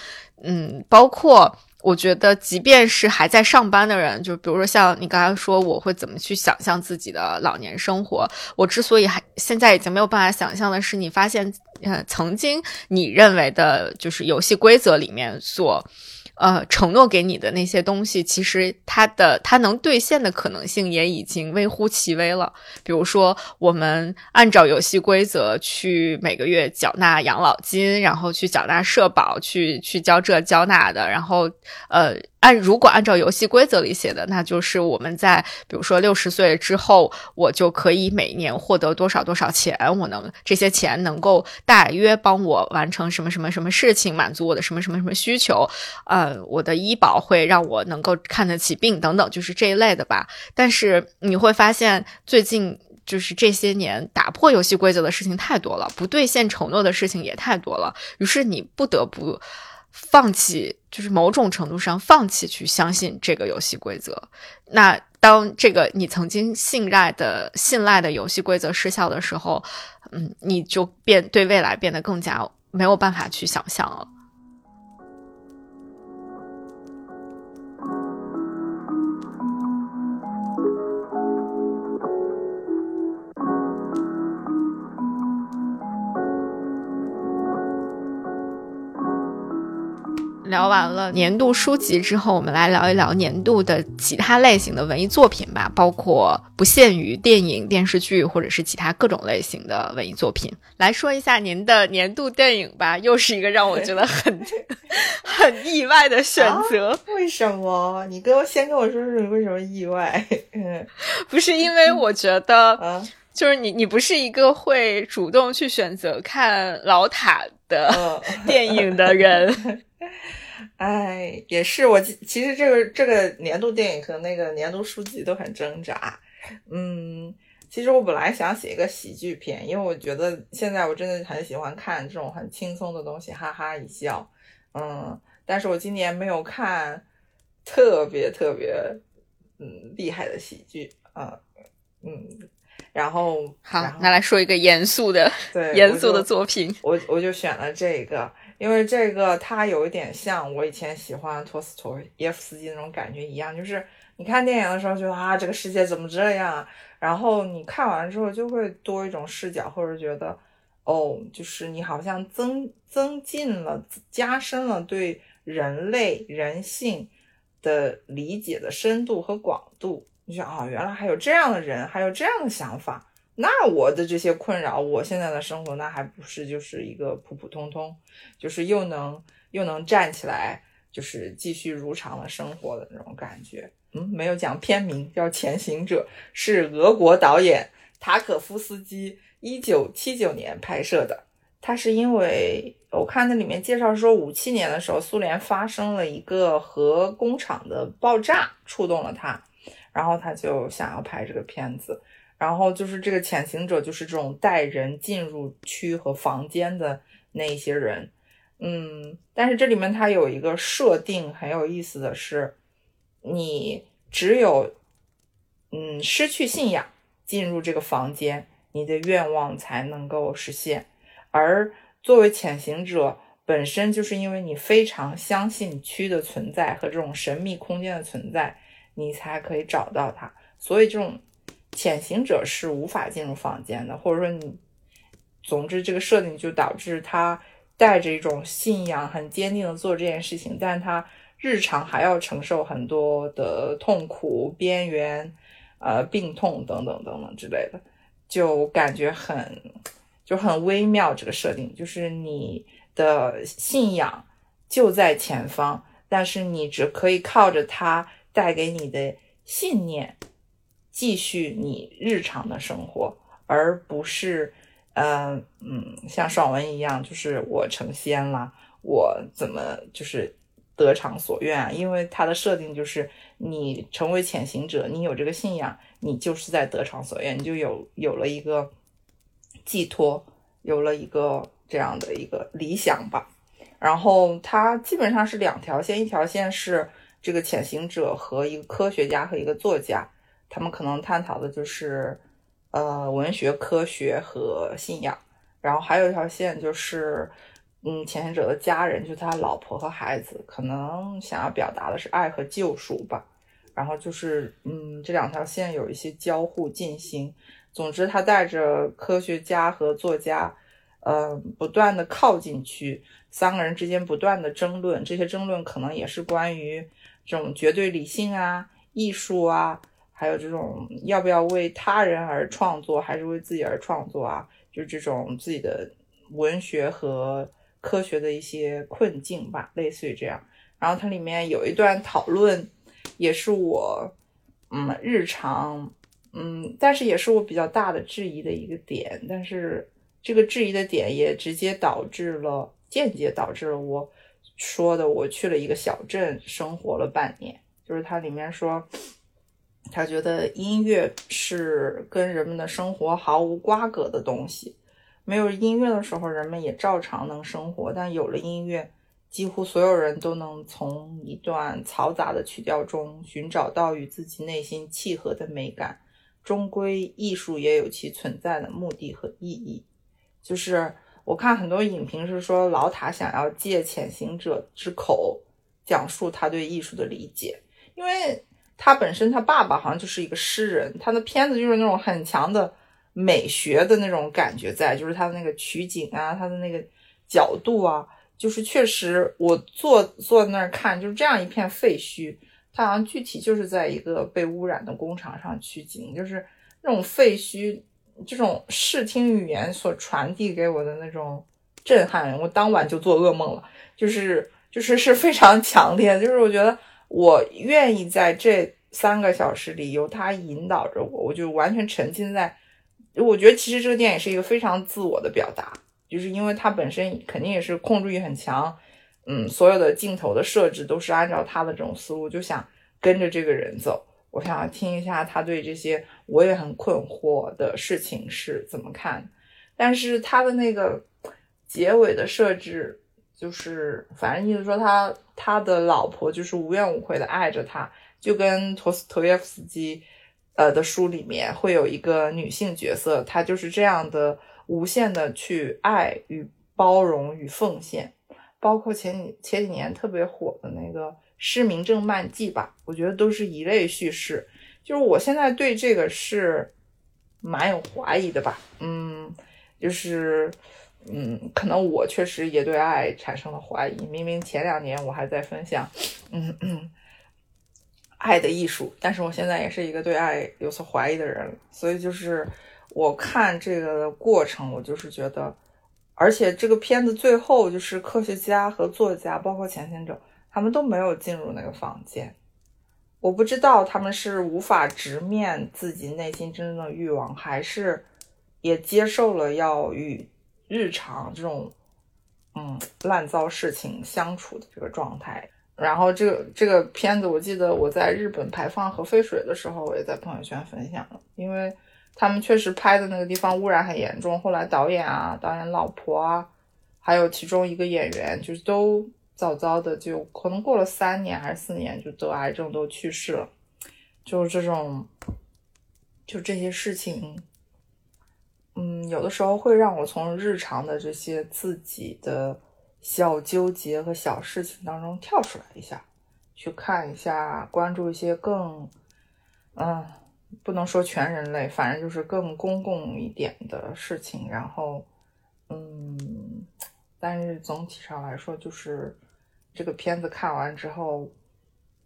嗯，包括。我觉得，即便是还在上班的人，就比如说像你刚才说，我会怎么去想象自己的老年生活？我之所以还现在已经没有办法想象的是，你发现，呃，曾经你认为的就是游戏规则里面所。呃，承诺给你的那些东西，其实它的它能兑现的可能性也已经微乎其微了。比如说，我们按照游戏规则去每个月缴纳养老金，然后去缴纳社保，去去交这交那的，然后呃。按如果按照游戏规则里写的，那就是我们在比如说六十岁之后，我就可以每年获得多少多少钱，我能这些钱能够大约帮我完成什么什么什么事情，满足我的什么什么什么需求，呃，我的医保会让我能够看得起病等等，就是这一类的吧。但是你会发现，最近就是这些年打破游戏规则的事情太多了，不兑现承诺的事情也太多了，于是你不得不。放弃就是某种程度上放弃去相信这个游戏规则。那当这个你曾经信赖的信赖的游戏规则失效的时候，嗯，你就变对未来变得更加没有办法去想象了。聊完了年度书籍之后，我们来聊一聊年度的其他类型的文艺作品吧，包括不限于电影、电视剧或者是其他各种类型的文艺作品。来说一下您的年度电影吧，又是一个让我觉得很 [LAUGHS] 很意外的选择。为什么？你跟我先跟我说说你为什么意外？嗯，[LAUGHS] 不是因为我觉得，就是你你不是一个会主动去选择看老塔的电影的人。[LAUGHS] [LAUGHS] 哎，也是我其实这个这个年度电影和那个年度书籍都很挣扎。嗯，其实我本来想写一个喜剧片，因为我觉得现在我真的很喜欢看这种很轻松的东西，哈哈一笑。嗯，但是我今年没有看特别特别嗯厉害的喜剧啊，嗯，然后好，那来说一个严肃的，对，严肃的作品，我我就选了这个。因为这个，它有一点像我以前喜欢托斯托耶夫斯基那种感觉一样，就是你看电影的时候，觉得啊，这个世界怎么这样？然后你看完之后，就会多一种视角，或者觉得，哦，就是你好像增增进了、加深了对人类人性的理解的深度和广度。你想啊，原来还有这样的人，还有这样的想法。那我的这些困扰，我现在的生活，那还不是就是一个普普通通，就是又能又能站起来，就是继续如常的生活的那种感觉。嗯，没有讲片名，叫《前行者》，是俄国导演塔可夫斯基一九七九年拍摄的。他是因为我看那里面介绍说，五七年的时候，苏联发生了一个核工厂的爆炸，触动了他，然后他就想要拍这个片子。然后就是这个潜行者，就是这种带人进入区和房间的那一些人，嗯，但是这里面它有一个设定很有意思的是，你只有嗯失去信仰进入这个房间，你的愿望才能够实现。而作为潜行者本身，就是因为你非常相信区的存在和这种神秘空间的存在，你才可以找到它。所以这种。潜行者是无法进入房间的，或者说你，总之这个设定就导致他带着一种信仰，很坚定的做这件事情，但他日常还要承受很多的痛苦、边缘、呃病痛等等等等之类的，就感觉很就很微妙。这个设定就是你的信仰就在前方，但是你只可以靠着它带给你的信念。继续你日常的生活，而不是，嗯嗯，像爽文一样，就是我成仙了，我怎么就是得偿所愿啊？因为它的设定就是你成为潜行者，你有这个信仰，你就是在得偿所愿，你就有有了一个寄托，有了一个这样的一个理想吧。然后它基本上是两条线，一条线是这个潜行者和一个科学家和一个作家。他们可能探讨的就是，呃，文学、科学和信仰。然后还有一条线就是，嗯，前行者的家人，就是他老婆和孩子，可能想要表达的是爱和救赎吧。然后就是，嗯，这两条线有一些交互进行。总之，他带着科学家和作家，呃，不断的靠进去，三个人之间不断的争论。这些争论可能也是关于这种绝对理性啊、艺术啊。还有这种要不要为他人而创作，还是为自己而创作啊？就这种自己的文学和科学的一些困境吧，类似于这样。然后它里面有一段讨论，也是我嗯日常嗯，但是也是我比较大的质疑的一个点。但是这个质疑的点也直接导致了，间接导致了我说的，我去了一个小镇生活了半年。就是它里面说。他觉得音乐是跟人们的生活毫无瓜葛的东西，没有音乐的时候，人们也照常能生活；但有了音乐，几乎所有人都能从一段嘈杂的曲调中寻找到与自己内心契合的美感。终归，艺术也有其存在的目的和意义。就是我看很多影评是说，老塔想要借潜行者之口讲述他对艺术的理解，因为。他本身，他爸爸好像就是一个诗人，他的片子就是那种很强的美学的那种感觉在，就是他的那个取景啊，他的那个角度啊，就是确实我坐坐在那儿看，就是这样一片废墟，他好像具体就是在一个被污染的工厂上取景，就是那种废墟，这种视听语言所传递给我的那种震撼，我当晚就做噩梦了，就是就是是非常强烈，就是我觉得我愿意在这三个小时里由他引导着我，我就完全沉浸在。我觉得其实这个电影是一个非常自我的表达，就是因为它本身肯定也是控制欲很强，嗯，所有的镜头的设置都是按照他的这种思路，就想跟着这个人走。我想要听一下他对这些我也很困惑的事情是怎么看。但是他的那个结尾的设置，就是反正意思说他他的老婆就是无怨无悔的爱着他，就跟托斯托耶夫斯基。呃的书里面会有一个女性角色，她就是这样的无限的去爱与包容与奉献，包括前几前几年特别火的那个《失明症漫记》吧，我觉得都是一类叙事。就是我现在对这个是蛮有怀疑的吧，嗯，就是嗯，可能我确实也对爱产生了怀疑。明明前两年我还在分享，嗯嗯。爱的艺术，但是我现在也是一个对爱有所怀疑的人，所以就是我看这个的过程，我就是觉得，而且这个片子最后就是科学家和作家，包括前行者，他们都没有进入那个房间，我不知道他们是无法直面自己内心真正的欲望，还是也接受了要与日常这种嗯烂糟事情相处的这个状态。然后这个这个片子，我记得我在日本排放核废水的时候，我也在朋友圈分享了，因为他们确实拍的那个地方污染很严重。后来导演啊、导演老婆啊，还有其中一个演员，就是都早早的就可能过了三年还是四年，就得癌症都去世了。就是这种，就这些事情，嗯，有的时候会让我从日常的这些自己的。小纠结和小事情当中跳出来一下，去看一下，关注一些更，嗯，不能说全人类，反正就是更公共一点的事情。然后，嗯，但是总体上来说，就是这个片子看完之后，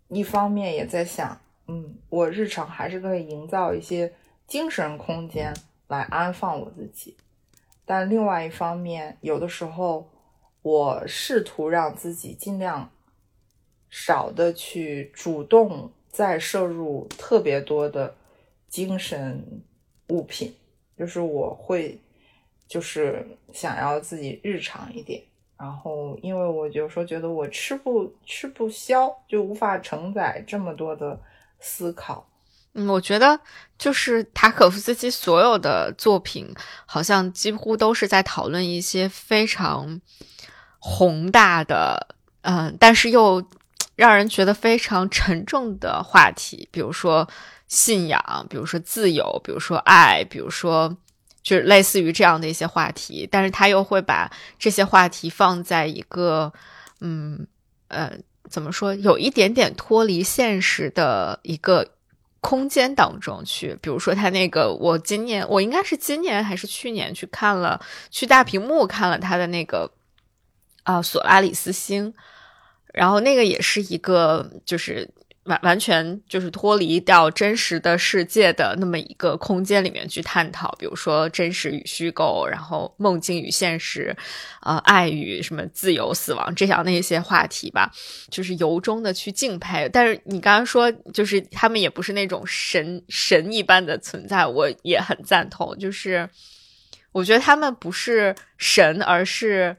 一方面也在想，嗯，我日常还是可以营造一些精神空间来安放我自己，但另外一方面，有的时候。我试图让自己尽量少的去主动再摄入特别多的精神物品，就是我会就是想要自己日常一点，然后因为我有时候觉得我吃不吃不消，就无法承载这么多的思考。嗯，我觉得就是塔可夫斯基所有的作品，好像几乎都是在讨论一些非常。宏大的，嗯，但是又 [TSK] 让人觉得非常沉重的话题，比如说信仰，比如说自由，比如说爱，比如说就是类似于这样的一些话题。但是他又会把这些话题放在一个，嗯呃，怎么说，有一点点脱离现实的一个空间当中去。比如说他那个，我今年我应该是今年还是去年去看了，去大屏幕看了他的那个。啊，索拉里斯星，然后那个也是一个，就是完完全就是脱离掉真实的世界的那么一个空间里面去探讨，比如说真实与虚构，然后梦境与现实，呃，爱与什么自由、死亡这样的一些话题吧，就是由衷的去敬佩。但是你刚刚说，就是他们也不是那种神神一般的存在，我也很赞同。就是我觉得他们不是神，而是。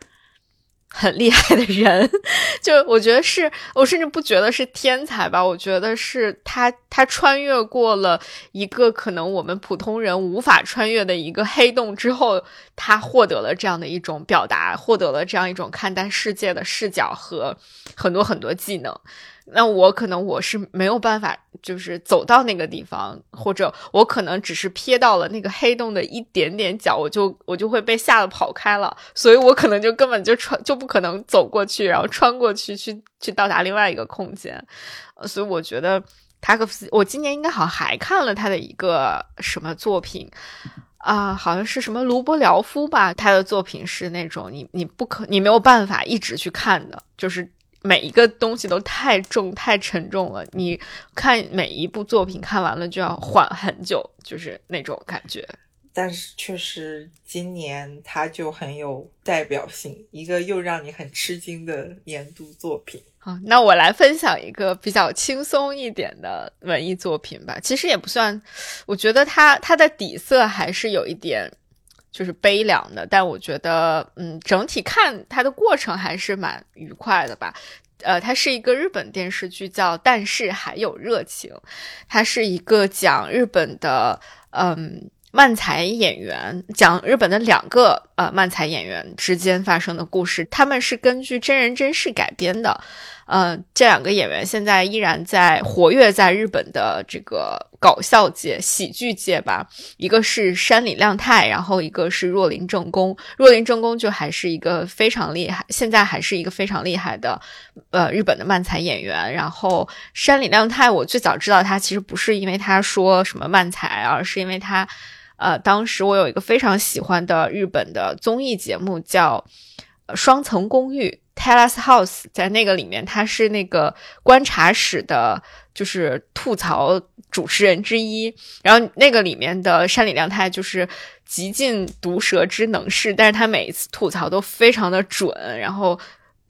很厉害的人，就我觉得是我甚至不觉得是天才吧，我觉得是他他穿越过了一个可能我们普通人无法穿越的一个黑洞之后，他获得了这样的一种表达，获得了这样一种看待世界的视角和很多很多技能。那我可能我是没有办法，就是走到那个地方，或者我可能只是瞥到了那个黑洞的一点点角，我就我就会被吓得跑开了，所以我可能就根本就穿就不可能走过去，然后穿过去去去到达另外一个空间。所以我觉得塔可夫斯，我今年应该好像还看了他的一个什么作品，啊，好像是什么卢波廖夫吧，他的作品是那种你你不可你没有办法一直去看的，就是每一个东西都太重太沉重了，你看每一部作品看完了就要缓很久，就是那种感觉。但是确实今年它就很有代表性，一个又让你很吃惊的年度作品。好，那我来分享一个比较轻松一点的文艺作品吧。其实也不算，我觉得它它的底色还是有一点就是悲凉的，但我觉得嗯，整体看它的过程还是蛮愉快的吧。呃，它是一个日本电视剧，叫《但是还有热情》，它是一个讲日本的嗯漫才演员，讲日本的两个呃漫才演员之间发生的故事，他们是根据真人真事改编的。呃，这两个演员现在依然在活跃在日本的这个搞笑界、喜剧界吧。一个是山里亮太，然后一个是若林正宫。若林正宫就还是一个非常厉害，现在还是一个非常厉害的呃日本的漫才演员。然后山里亮太，我最早知道他其实不是因为他说什么漫才，而是因为他呃，当时我有一个非常喜欢的日本的综艺节目叫《双层公寓》。Tellus House 在那个里面，他是那个观察室的，就是吐槽主持人之一。然后那个里面的山里亮太就是极尽毒舌之能事，但是他每一次吐槽都非常的准，然后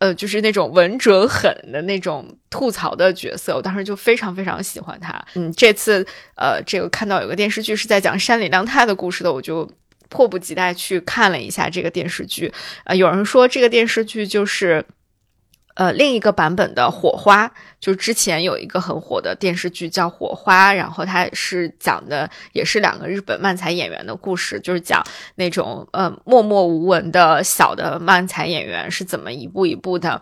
呃，就是那种稳准狠的那种吐槽的角色。我当时就非常非常喜欢他。嗯，这次呃，这个看到有个电视剧是在讲山里亮太的故事的，我就。迫不及待去看了一下这个电视剧，呃，有人说这个电视剧就是，呃，另一个版本的《火花》，就是之前有一个很火的电视剧叫《火花》，然后它是讲的也是两个日本漫才演员的故事，就是讲那种呃默默无闻的小的漫才演员是怎么一步一步的。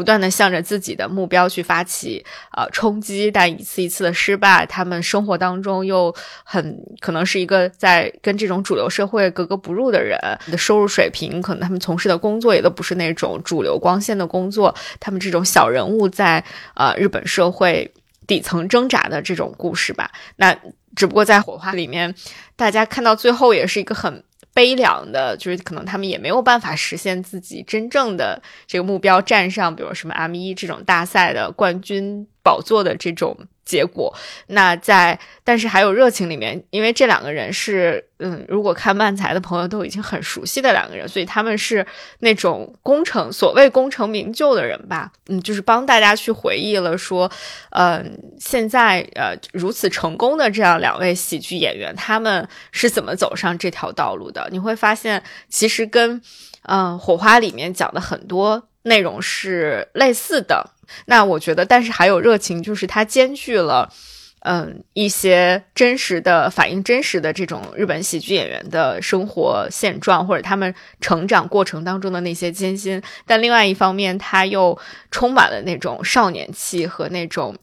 不断的向着自己的目标去发起呃冲击，但一次一次的失败，他们生活当中又很可能是一个在跟这种主流社会格格不入的人的收入水平，可能他们从事的工作也都不是那种主流光鲜的工作，他们这种小人物在呃日本社会底层挣扎的这种故事吧。那只不过在火花里面，大家看到最后也是一个很。悲凉的，就是可能他们也没有办法实现自己真正的这个目标，站上比如什么 M 一这种大赛的冠军宝座的这种。结果，那在但是还有热情里面，因为这两个人是，嗯，如果看漫才的朋友都已经很熟悉的两个人，所以他们是那种功成所谓功成名就的人吧，嗯，就是帮大家去回忆了说，嗯，现在呃如此成功的这样两位喜剧演员，他们是怎么走上这条道路的？你会发现，其实跟嗯火花里面讲的很多内容是类似的。那我觉得，但是还有热情，就是它兼具了，嗯，一些真实的反映真实的这种日本喜剧演员的生活现状，或者他们成长过程当中的那些艰辛。但另外一方面，它又充满了那种少年气和那种。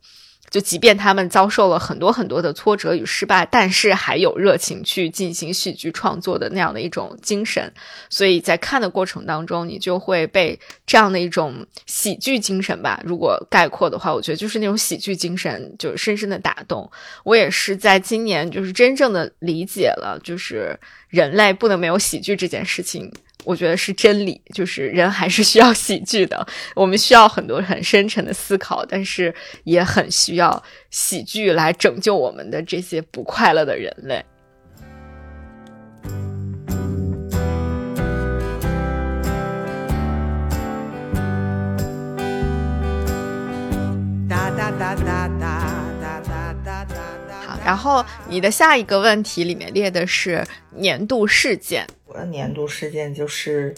就即便他们遭受了很多很多的挫折与失败，但是还有热情去进行喜剧创作的那样的一种精神，所以在看的过程当中，你就会被这样的一种喜剧精神吧，如果概括的话，我觉得就是那种喜剧精神，就深深的打动我。也是在今年，就是真正的理解了，就是人类不能没有喜剧这件事情。我觉得是真理就是人还是需要喜剧的。我们需要很多很深沉的思考但是也很需要喜剧来拯救我们的这些不快乐的人类。哒哒哒哒哒。然后你的下一个问题里面列的是年度事件。我的年度事件就是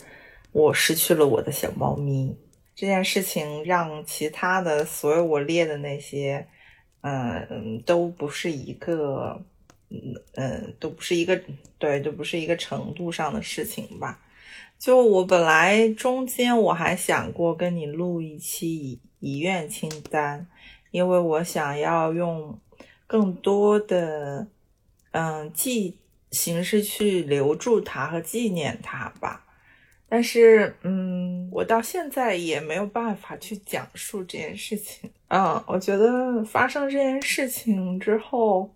我失去了我的小猫咪这件事情，让其他的所有我列的那些，嗯，都不是一个，嗯嗯，都不是一个，对，都不是一个程度上的事情吧。就我本来中间我还想过跟你录一期遗愿清单，因为我想要用更多的，嗯，记。形式去留住它和纪念它吧，但是，嗯，我到现在也没有办法去讲述这件事情。嗯，我觉得发生这件事情之后，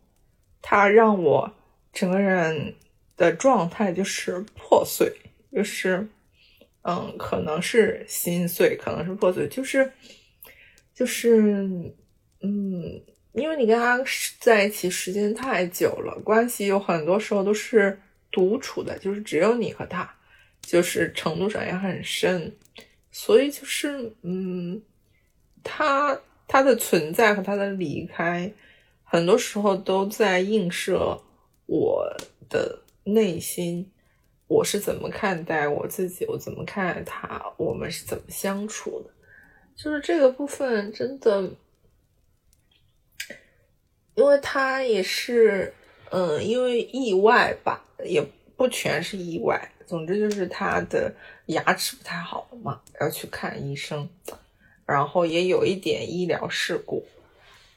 它让我整个人的状态就是破碎，就是嗯，可能是心碎，可能是破碎，就是就是嗯，因为你跟他在一起时间太久了，关系有很多时候都是独处的，就是只有你和他，就是程度上也很深，所以就是嗯，他他的存在和他的离开，很多时候都在映射我的内心，我是怎么看待我自己，我怎么看待他，我们是怎么相处的，就是这个部分真的。因为他也是，嗯，因为意外吧，也不全是意外。总之就是他的牙齿不太好了嘛，要去看医生，然后也有一点医疗事故。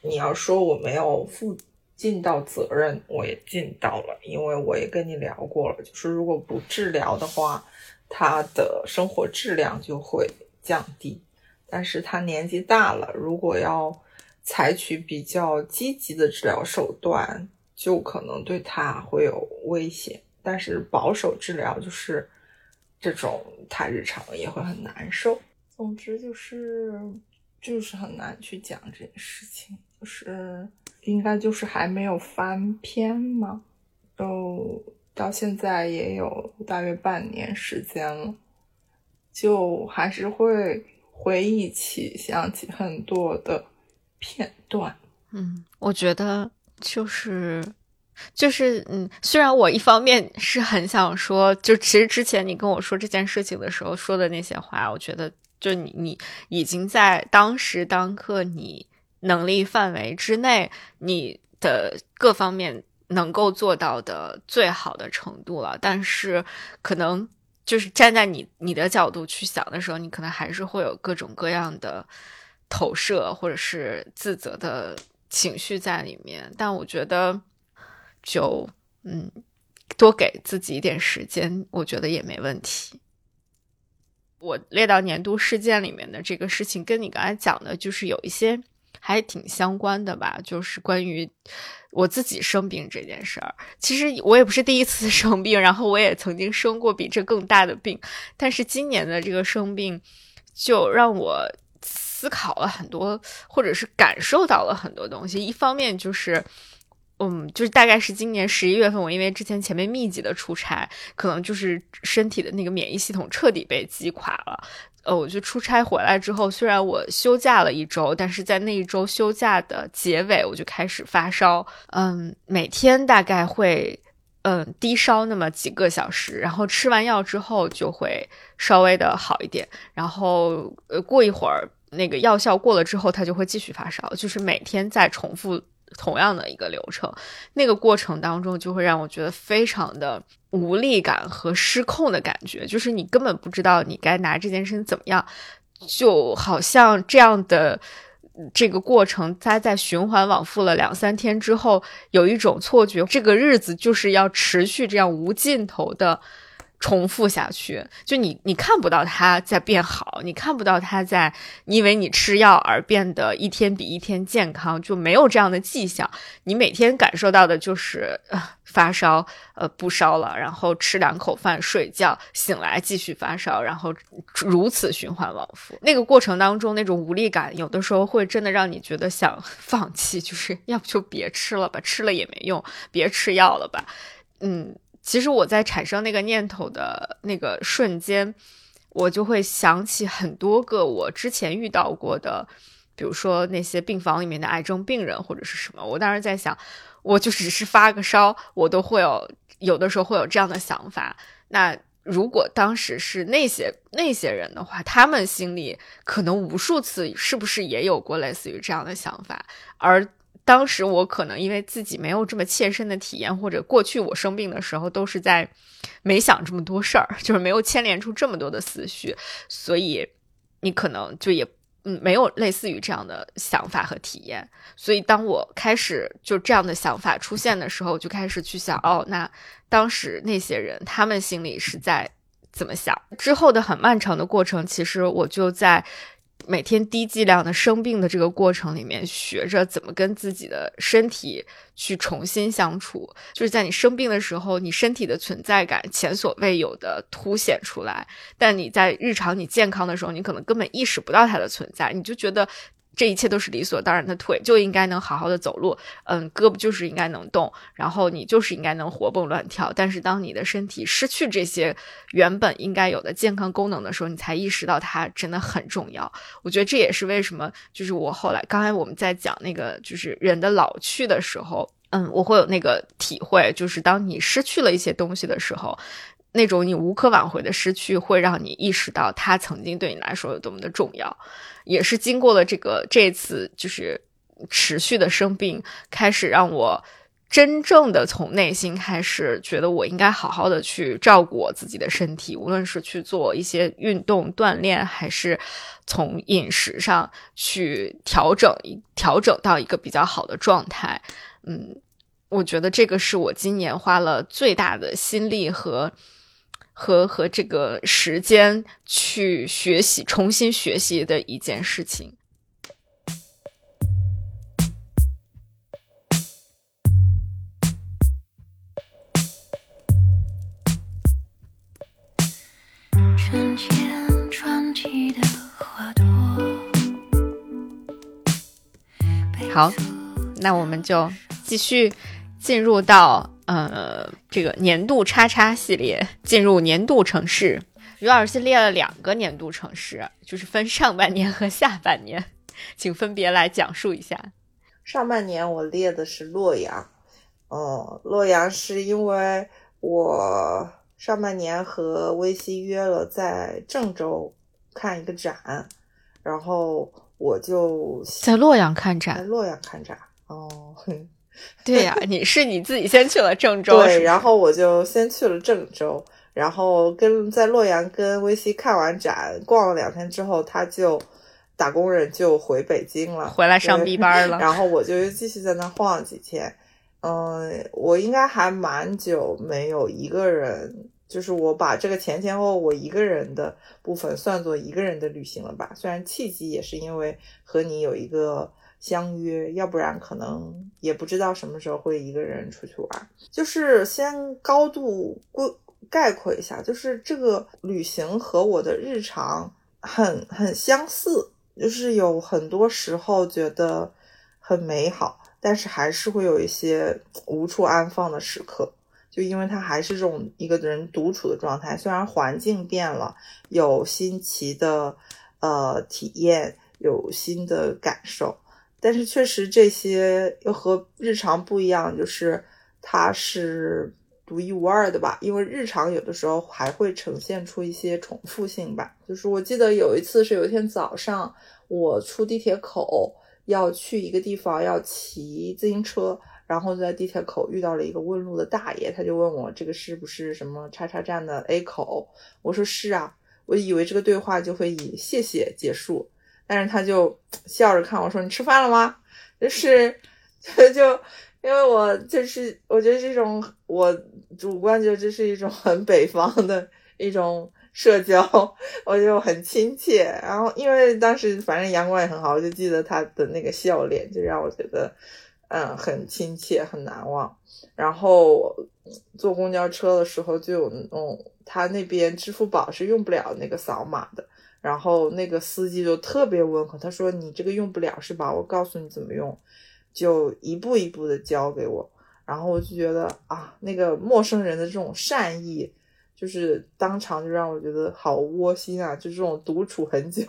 你要说我没有负尽到责任，我也尽到了，因为我也跟你聊过了，就是如果不治疗的话，他的生活质量就会降低。但是他年纪大了，如果要。采取比较积极的治疗手段，就可能对他会有危险。但是保守治疗就是这种，他日常也会很难受。总之就是就是很难去讲这件事情，就是应该就是还没有翻篇嘛，都到现在也有大约半年时间了，就还是会回忆起、想起很多的。片段，嗯，我觉得就是就是，嗯，虽然我一方面是很想说，就其实之前你跟我说这件事情的时候说的那些话，我觉得就你你已经在当时当刻你能力范围之内，你的各方面能够做到的最好的程度了，但是可能就是站在你你的角度去想的时候，你可能还是会有各种各样的。投射或者是自责的情绪在里面，但我觉得就嗯，多给自己一点时间，我觉得也没问题。我列到年度事件里面的这个事情，跟你刚才讲的，就是有一些还挺相关的吧，就是关于我自己生病这件事儿。其实我也不是第一次 [LAUGHS] 生病，然后我也曾经生过比这更大的病，但是今年的这个生病就让我。思考了很多，或者是感受到了很多东西。一方面就是，嗯，就是大概是今年十一月份，我因为之前前面密集的出差，可能就是身体的那个免疫系统彻底被击垮了。呃，我就出差回来之后，虽然我休假了一周，但是在那一周休假的结尾，我就开始发烧。嗯，每天大概会嗯低烧那么几个小时，然后吃完药之后就会稍微的好一点，然后呃过一会儿。那个药效过了之后，他就会继续发烧，就是每天在重复同样的一个流程。那个过程当中，就会让我觉得非常的无力感和失控的感觉，就是你根本不知道你该拿这件事情怎么样，就好像这样的这个过程，它在循环往复了两三天之后，有一种错觉，这个日子就是要持续这样无尽头的。重复下去，就你你看不到他在变好，你看不到他在因为你吃药而变得一天比一天健康，就没有这样的迹象。你每天感受到的就是呃发烧，呃不烧了，然后吃两口饭睡觉，醒来继续发烧，然后如此循环往复。那个过程当中那种无力感，有的时候会真的让你觉得想 [LAUGHS] 放弃，就是要不就别吃了吧，吃了也没用，别吃药了吧，嗯。其实我在产生那个念头的那个瞬间，我就会想起很多个我之前遇到过的，比如说那些病房里面的癌症病人或者是什么。我当时在想，我就只是发个烧，我都会有有的时候会有这样的想法。那如果当时是那些那些人的话，他们心里可能无数次是不是也有过类似于这样的想法？而当时我可能因为自己没有这么切身的体验，或者过去我生病的时候都是在没想这么多事儿，[LAUGHS] 就是没有牵连出这么多的思绪，所以你可能就也嗯没有类似于这样的想法和体验。所以当我开始就这样的想法出现的时候，就开始去想哦，那当时那些人他们心里是在怎么想？之后的很漫长的过程，其实我就在。每天低剂量的生病的这个过程里面，学着怎么跟自己的身体去重新相处。就是在你生病的时候，你身体的存在感前所未有的凸显出来，但你在日常你健康的时候，你可能根本意识不到它的存在，你就觉得。这一切都是理所当然的，腿就应该能好好的走路，嗯，胳膊就是应该能动，然后你就是应该能活蹦乱跳。但是当你的身体失去这些原本应该有的健康功能的时候，你才意识到它真的很重要。我觉得这也是为什么，就是我后来刚才我们在讲那个就是人的老去的时候，嗯，我会有那个体会，就是当你失去了一些东西的时候。那种你无可挽回的失去，会让你意识到它曾经对你来说有多么的重要。也是经过了这个这次就是持续的生病，开始让我真正的从内心开始觉得我应该好好的去照顾我自己的身体，无论是去做一些运动锻炼，还是从饮食上去调整调整到一个比较好的状态。嗯，我觉得这个是我今年花了最大的心力和。和和这个时间去学习，重新学习的一件事情。好，那我们就继续进入到。呃，这个年度叉叉系列进入年度城市，于老师列了两个年度城市，就是分上半年和下半年，请分别来讲述一下。上半年我列的是洛阳，哦，洛阳是因为我上半年和微西约了在郑州看一个展，然后我就在洛阳看展，在洛阳看展，哦。[LAUGHS] 对呀，你是你自己先去了郑州，对，然后我就先去了郑州，然后跟在洛阳跟微西看完展，逛了两天之后，他就打工人就回北京了，回来上 B 班了，然后我就继续在那晃了几天。嗯，我应该还蛮久没有一个人，就是我把这个前前后我一个人的部分算作一个人的旅行了吧？虽然契机也是因为和你有一个。相约，要不然可能也不知道什么时候会一个人出去玩。就是先高度规概括一下，就是这个旅行和我的日常很很相似，就是有很多时候觉得很美好，但是还是会有一些无处安放的时刻。就因为它还是这种一个人独处的状态，虽然环境变了，有新奇的呃体验，有新的感受。但是确实这些又和日常不一样，就是它是独一无二的吧。因为日常有的时候还会呈现出一些重复性吧。就是我记得有一次是有一天早上，我出地铁口要去一个地方，要骑自行车，然后在地铁口遇到了一个问路的大爷，他就问我这个是不是什么叉叉站的 A 口？我说是啊，我以为这个对话就会以谢谢结束。但是他就笑着看我说：“你吃饭了吗？”就是，就就因为我就是我觉得这种我主观觉得这是一种很北方的一种社交，我就很亲切。然后因为当时反正阳光也很好，我就记得他的那个笑脸，就让我觉得嗯很亲切很难忘。然后坐公交车的时候就有那种他那边支付宝是用不了那个扫码的。然后那个司机就特别温和，他说：“你这个用不了是吧？我告诉你怎么用，就一步一步的教给我。”然后我就觉得啊，那个陌生人的这种善意，就是当场就让我觉得好窝心啊！就这种独处很久，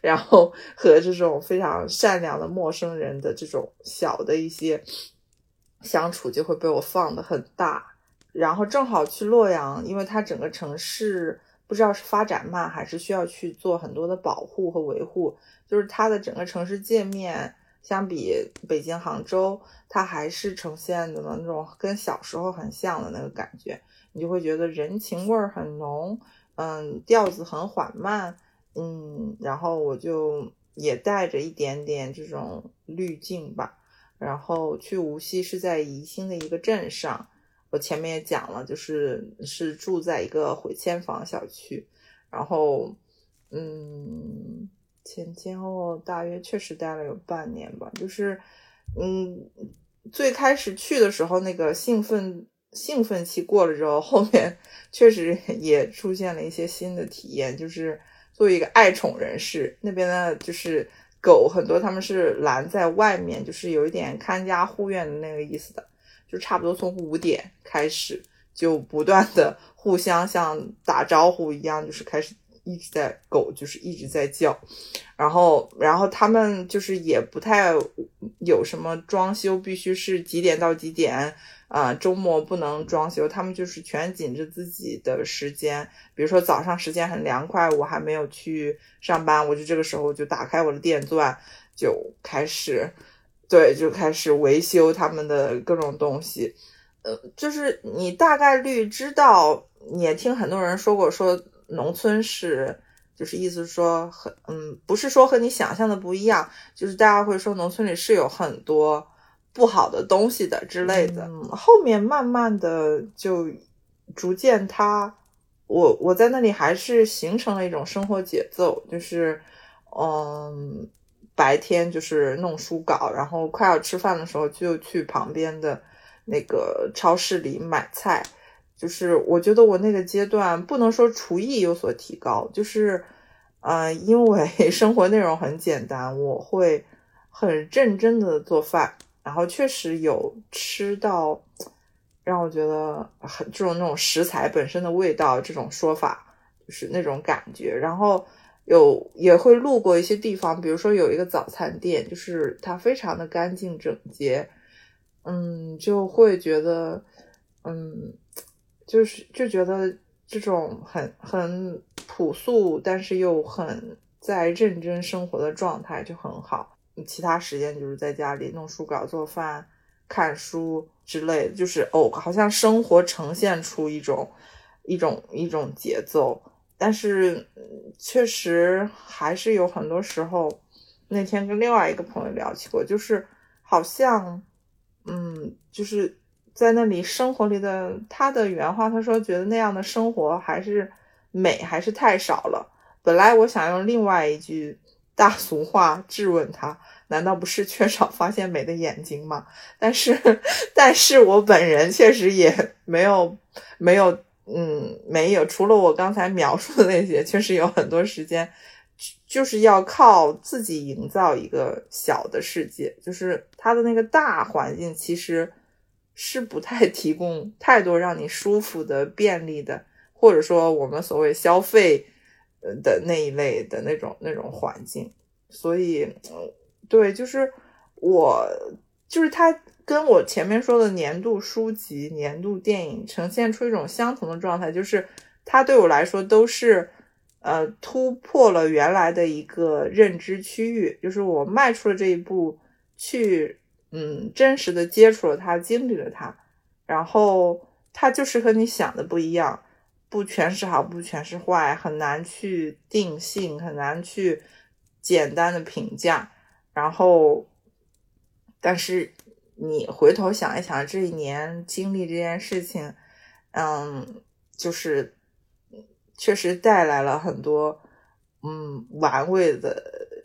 然后和这种非常善良的陌生人的这种小的一些相处，就会被我放的很大。然后正好去洛阳，因为它整个城市。不知道是发展慢，还是需要去做很多的保护和维护。就是它的整个城市界面，相比北京、杭州，它还是呈现的那种跟小时候很像的那个感觉。你就会觉得人情味儿很浓，嗯，调子很缓慢，嗯，然后我就也带着一点点这种滤镜吧。然后去无锡是在宜兴的一个镇上。我前面也讲了，就是是住在一个回迁房小区，然后，嗯，前前后后大约确实待了有半年吧。就是，嗯，最开始去的时候那个兴奋兴奋期过了之后，后面确实也出现了一些新的体验。就是作为一个爱宠人士，那边呢就是狗很多，他们是拦在外面，就是有一点看家护院的那个意思的，就差不多从五点开始就不断的互相像打招呼一样，就是开始。一直在狗就是一直在叫，然后然后他们就是也不太有什么装修，必须是几点到几点啊？周末不能装修，他们就是全紧着自己的时间。比如说早上时间很凉快，我还没有去上班，我就这个时候就打开我的电钻，就开始对，就开始维修他们的各种东西。呃，就是你大概率知道，你也听很多人说过说。农村是，就是意思是说，很嗯，不是说和你想象的不一样，就是大家会说农村里是有很多不好的东西的之类的。嗯，后面慢慢的就逐渐，他我我在那里还是形成了一种生活节奏，就是嗯，白天就是弄书稿，然后快要吃饭的时候就去旁边的那个超市里买菜。就是我觉得我那个阶段不能说厨艺有所提高，就是，呃，因为 [LAUGHS] 生活内容很简单，我会很认真的做饭，然后确实有吃到让我觉得很这种那种食材本身的味道这种说法，就是那种感觉。然后有也会路过一些地方，比如说有一个早餐店，就是它非常的干净整洁，嗯，就会觉得，嗯。就是就觉得这种很很朴素，但是又很在认真生活的状态就很好。其他时间就是在家里弄书稿、做饭、看书之类的，就是哦，好像生活呈现出一种一种一种节奏。但是确实还是有很多时候，那天跟另外一个朋友聊起过，就是好像嗯，就是。在那里生活里的他的原话，他说觉得那样的生活还是美，还是太少了。本来我想用另外一句大俗话质问他，难道不是缺少发现美的眼睛吗？但是，[LAUGHS] 但是我本人确实也没有没有，嗯，没有。除了我刚才描述的那些，确实有很多时间就是要靠自己营造一个小的世界，就是他的那个大环境其实。是不太提供太多让你舒服的、便利的，或者说我们所谓消费的那一类的那种那种环境。所以，对，就是我，就是他跟我前面说的年度书籍、年度电影呈现出一种相同的状态，就是它对我来说都是呃突破了原来的一个认知区域，就是我迈出了这一步去。嗯，真实的接触了它，经历了它，然后它就是和你想的不一样，不全是好，不全是坏，很难去定性，很难去简单的评价。然后，但是你回头想一想，这一年经历这件事情，嗯，就是确实带来了很多嗯玩味的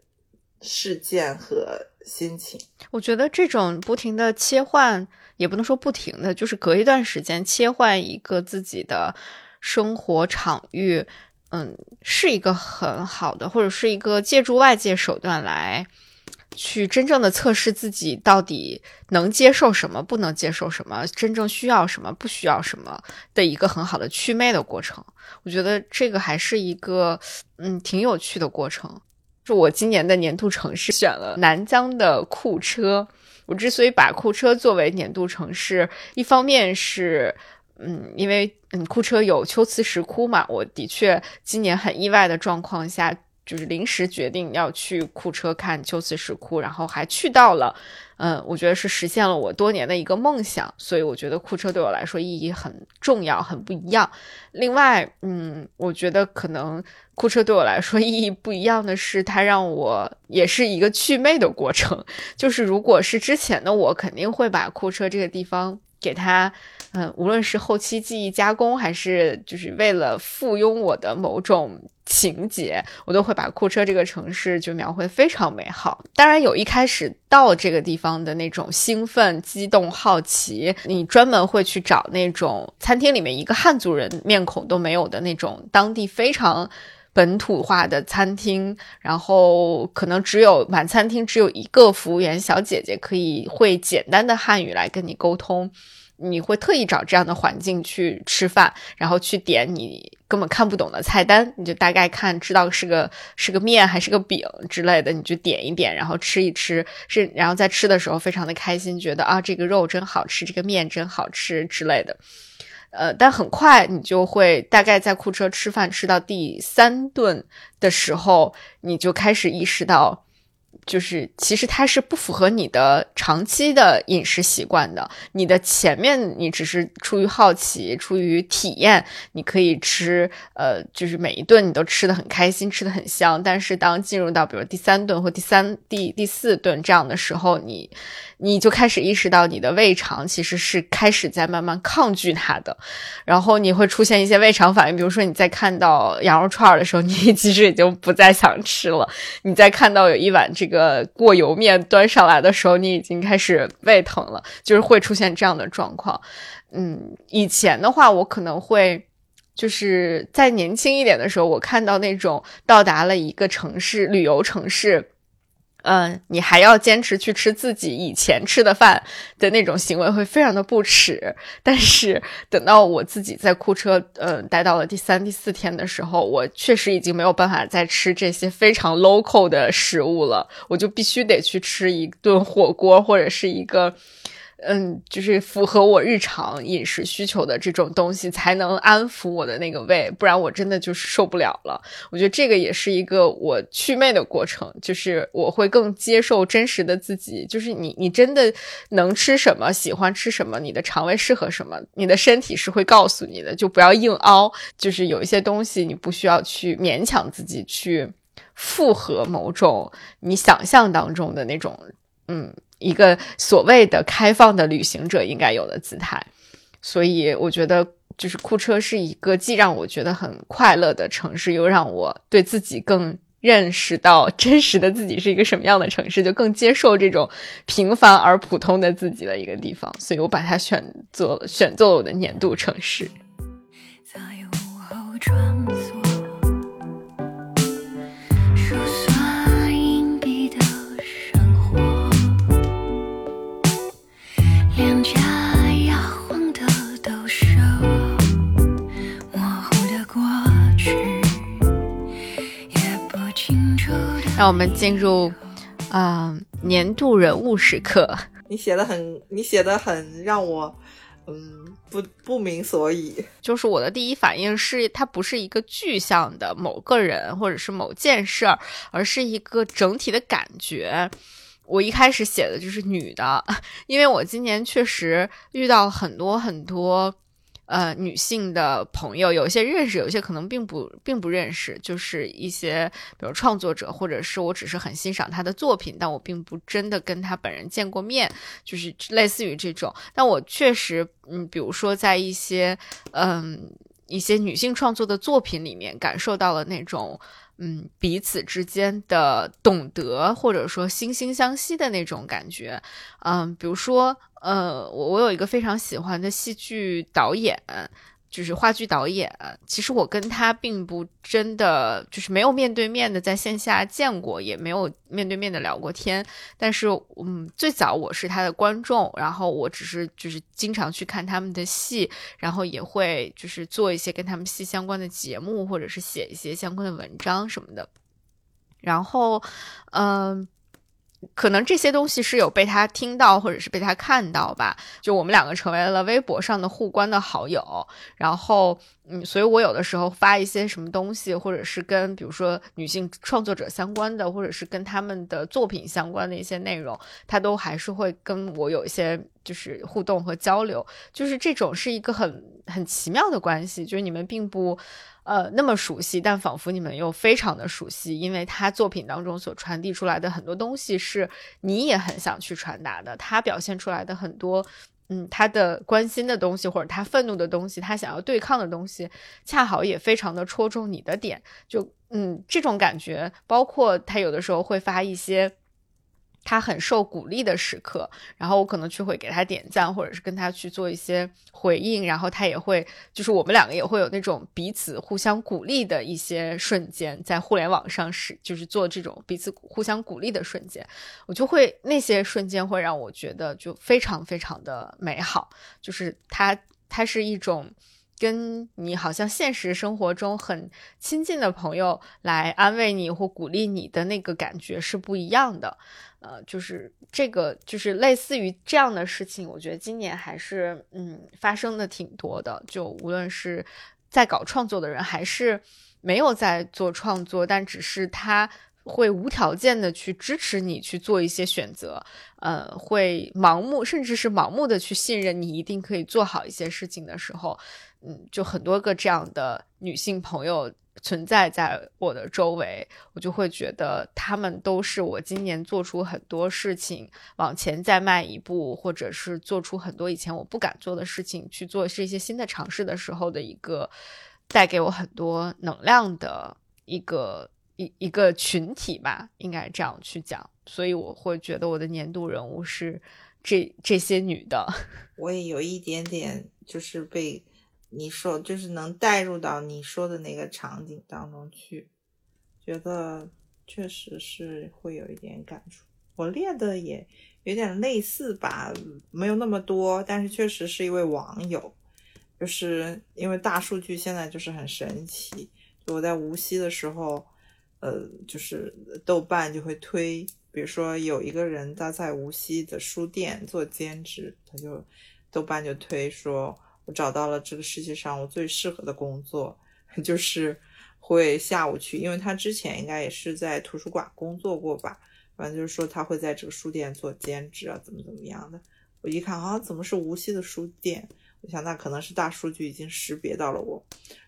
事件和。心情，我觉得这种不停的切换，也不能说不停的，就是隔一段时间切换一个自己的生活场域，嗯，是一个很好的，或者是一个借助外界手段来去真正的测试自己到底能接受什么，不能接受什么，真正需要什么，不需要什么的一个很好的祛魅的过程。我觉得这个还是一个嗯挺有趣的过程。就我今年的年度城市选了南疆的库车。我之所以把库车作为年度城市，一方面是，嗯，因为嗯库车有秋瓷石窟嘛，我的确今年很意外的状况下。就是临时决定要去库车看秋瓷石窟，然后还去到了，嗯，我觉得是实现了我多年的一个梦想，所以我觉得库车对我来说意义很重要，很不一样。另外，嗯，我觉得可能库车对我来说意义不一样的是，它让我也是一个祛魅的过程。就是如果是之前的我，肯定会把库车这个地方给它，嗯，无论是后期记忆加工，还是就是为了附庸我的某种情节，我都会把库车这个城市就描绘非常美好。当然有一开始到这个地方的那种兴奋、激动、好奇，你专门会去找那种餐厅里面一个汉族人面孔都没有的那种当地非常。本土化的餐厅，然后可能只有满餐厅只有一个服务员小姐姐可以会简单的汉语来跟你沟通，你会特意找这样的环境去吃饭，然后去点你根本看不懂的菜单，你就大概看知道是个是个面还是个饼之类的，你就点一点，然后吃一吃，是然后在吃的时候非常的开心，觉得啊这个肉真好吃，这个面真好吃之类的。呃，但很快你就会大概在库车吃饭吃到第三顿的时候，你就开始意识到。就是其实它是不符合你的长期的饮食习惯的。你的前面你只是出于好奇，出于体验，你可以吃，呃，就是每一顿你都吃的很开心，吃的很香。但是当进入到比如第三顿或第三第第四顿这样的时候，你你就开始意识到你的胃肠其实是开始在慢慢抗拒它的，然后你会出现一些胃肠反应，比如说你在看到羊肉串的时候，你 [LAUGHS] 其实已经不再想吃了。你在看到有一碗这个。个过油面端上来的时候，你已经开始胃疼了，就是会出现这样的状况。嗯，以前的话，我可能会就是在年轻一点的时候，我看到那种到达了一个城市旅游城市。嗯，你还要坚持去吃自己以前吃的饭的那种行为，会非常的不耻。但是等到我自己在库车，嗯，待到了第三、第四天的时候，我确实已经没有办法再吃这些非常 local 的食物了，我就必须得去吃一顿火锅或者是一个。嗯，就是符合我日常饮食需求的这种东西，才能安抚我的那个胃，不然我真的就是受不了了。我觉得这个也是一个我祛魅的过程，就是我会更接受真实的自己。就是你，你真的能吃什么，喜欢吃什么，你的肠胃适合什么，你的身体是会告诉你的，就不要硬凹。就是有一些东西，你不需要去勉强自己去复合某种你想象当中的那种，嗯。一个所谓的开放的旅行者应该有的姿态，所以我觉得就是库车是一个既让我觉得很快乐的城市，又让我对自己更认识到真实的自己是一个什么样的城市，就更接受这种平凡而普通的自己的一个地方，所以我把它选做选做了我的年度城市。在午后让我们进入，嗯，年度人物时刻。你写的很，你写的很让我，嗯，不不明所以。就是我的第一反应是，它不是一个具象的某个人或者是某件事儿，而是一个整体的感觉。我一开始写的就是女的，因为我今年确实遇到很多很多。呃，女性的朋友有一些认识，有些可能并不并不认识，就是一些比如创作者，或者是我只是很欣赏他的作品，但我并不真的跟他本人见过面，就是类似于这种。但我确实，嗯，比如说在一些嗯一些女性创作的作品里面，感受到了那种嗯彼此之间的懂得，或者说惺惺相惜的那种感觉。嗯，比如说。呃，我我有一个非常喜欢的戏剧导演，就是话剧导演。其实我跟他并不真的就是没有面对面的在线下见过，也没有面对面的聊过天。但是，嗯，最早我是他的观众，然后我只是就是经常去看他们的戏，然后也会就是做一些跟他们戏相关的节目，或者是写一些相关的文章什么的。然后，嗯。可能这些东西是有被他听到，或者是被他看到吧。就我们两个成为了微博上的互关的好友，然后，嗯，所以我有的时候发一些什么东西，或者是跟比如说女性创作者相关的，或者是跟他们的作品相关的一些内容，他都还是会跟我有一些就是互动和交流。就是这种是一个很很奇妙的关系，就是你们并不。呃，那么熟悉，但仿佛你们又非常的熟悉，因为他作品当中所传递出来的很多东西是你也很想去传达的。他表现出来的很多嗯，他的关心的东西，或者他愤怒的东西，他想要对抗的东西，恰好也非常的戳中你的点。就嗯，这种感觉，包括他有的时候会发一些。他很受鼓励的时刻，然后我可能去会给他点赞，或者是跟他去做一些回应，然后他也会，就是我们两个也会有那种彼此互相鼓励的一些瞬间，在互联网上是就是做这种彼此互相鼓励的瞬间，我就会那些瞬间会让我觉得就非常非常的美好，就是它它是一种。跟你好像现实生活中很亲近的朋友来安慰你或鼓励你的那个感觉是不一样的，呃，就是这个就是类似于这样的事情，我觉得今年还是嗯发生的挺多的。就无论是在搞创作的人，还是没有在做创作，但只是他会无条件的去支持你去做一些选择，呃，会盲目甚至是盲目的去信任你一定可以做好一些事情的时候。嗯，就很多个这样的女性朋友存在在我的周围，我就会觉得他们都是我今年做出很多事情往前再迈一步，或者是做出很多以前我不敢做的事情去做是一些新的尝试的时候的一个带给我很多能量的一个一一个群体吧，应该这样去讲。所以我会觉得我的年度人物是这这些女的。[LAUGHS] 我也有一点点就是被。你说就是能带入到你说的那个场景当中去，觉得确实是会有一点感触。我列的也有点类似吧，没有那么多，但是确实是一位网友，就是因为大数据现在就是很神奇。我在无锡的时候，呃，就是豆瓣就会推，比如说有一个人他在无锡的书店做兼职，他就豆瓣就推说。我找到了这个世界上我最适合的工作，就是会下午去，因为他之前应该也是在图书馆工作过吧。反正就是说他会在这个书店做兼职啊，怎么怎么样的。我一看啊，怎么是无锡的书店？我想那可能是大数据已经识别到了我。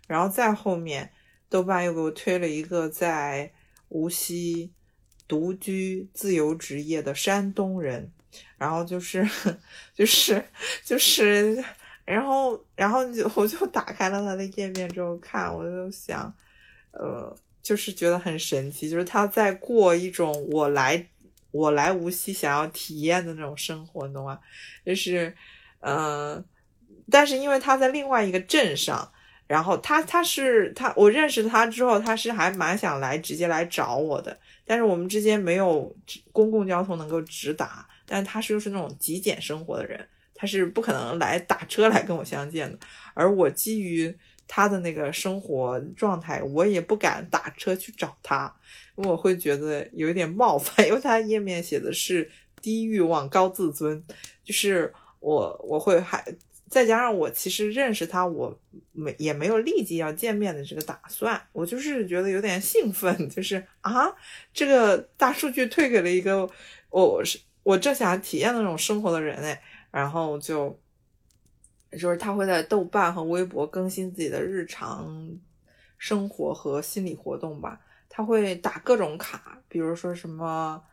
然后再后面，豆瓣又给我推了一个在无锡独居自由职业的山东人，然后就是就是 [LAUGHS] 就是。然后，然后就我就打开了他的页面之后看，我就想，呃，就是觉得很神奇，就是他在过一种我来我来无锡想要体验的那种生活，你懂吗？就是，嗯，但是因为他在另外一个镇上，然后他他是他我认识他之后，他是还蛮想来直接来找我的，但是我们之间没有公共交通能够直达，但他是又是那种极简生活的人。他是不可能来打车来跟我相见的，而我基于他的那个生活状态，我也不敢打车去找他，因为我会觉得有一点冒犯，因为他页面写的是低欲望高自尊，就是我我会还再加上我其实认识他，我没也没有立即要见面的这个打算，我就是觉得有点兴奋，就是啊，这个大数据推给了一个我是我正想体验那种生活的人哎。然后就，就是他会在豆瓣和微博更新自己的日常生活和心理活动吧。他会打各种卡，比如说什么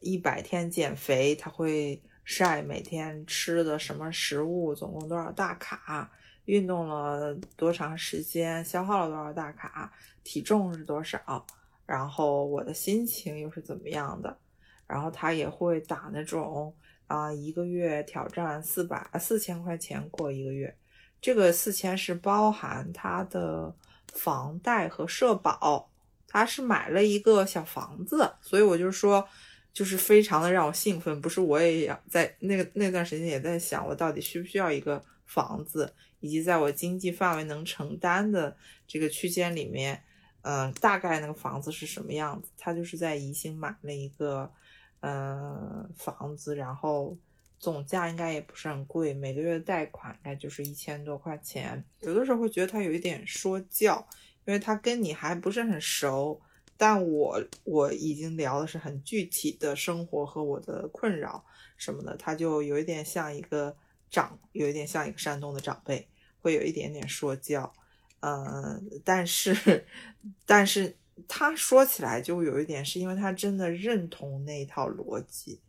一百天减肥，他会晒每天吃的什么食物，总共多少大卡，运动了多长时间，消耗了多少大卡，体重是多少，然后我的心情又是怎么样的。然后他也会打那种。啊，一个月挑战四百四千块钱过一个月，这个四千是包含他的房贷和社保，他是买了一个小房子，所以我就说，就是非常的让我兴奋。不是我也要在那个那段时间也在想，我到底需不需要一个房子，以及在我经济范围能承担的这个区间里面，嗯，大概那个房子是什么样子？他就是在宜兴买了一个。嗯，房子，然后总价应该也不是很贵，每个月贷款应该就是一千多块钱。有的时候会觉得他有一点说教，因为他跟你还不是很熟，但我我已经聊的是很具体的生活和我的困扰什么的，他就有一点像一个长，有一点像一个山东的长辈，会有一点点说教。嗯，但是，[LAUGHS] 但是。他说起来就有一点，是因为他真的认同那一套逻辑，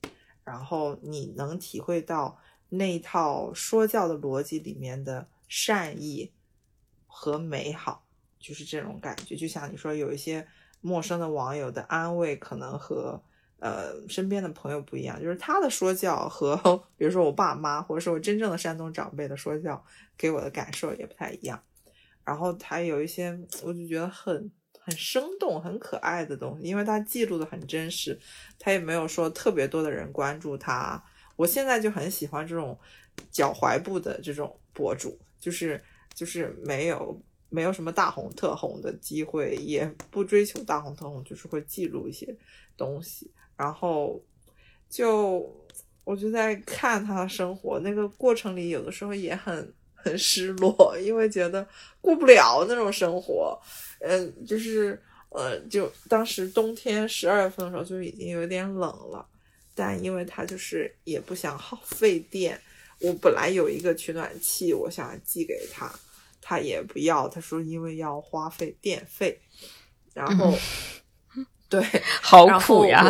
然后你能体会到那一套说教的逻辑里面的善意和美好，就是这种感觉。就像你说，有一些陌生的网友的安慰，可能和呃身边的朋友不一样，就是他的说教和比如说我爸妈或者是我真正的山东长辈的说教，给我的感受也不太一样。然后他有一些，我就觉得很很生动、很可爱的东西，因为他记录的很真实，他也没有说特别多的人关注他。我现在就很喜欢这种脚踝部的这种博主，就是就是没有没有什么大红特红的机会，也不追求大红特红，就是会记录一些东西。然后就我就在看他的生活，那个过程里有的时候也很。很失落，因为觉得过不了那种生活，嗯，就是呃，就当时冬天十二月份的时候就已经有点冷了，但因为他就是也不想耗 [LAUGHS] 费电，我本来有一个取暖器，我想寄给他，他也不要，他说因为要花费电费，然后 [LAUGHS] [LAUGHS] 对，好苦呀，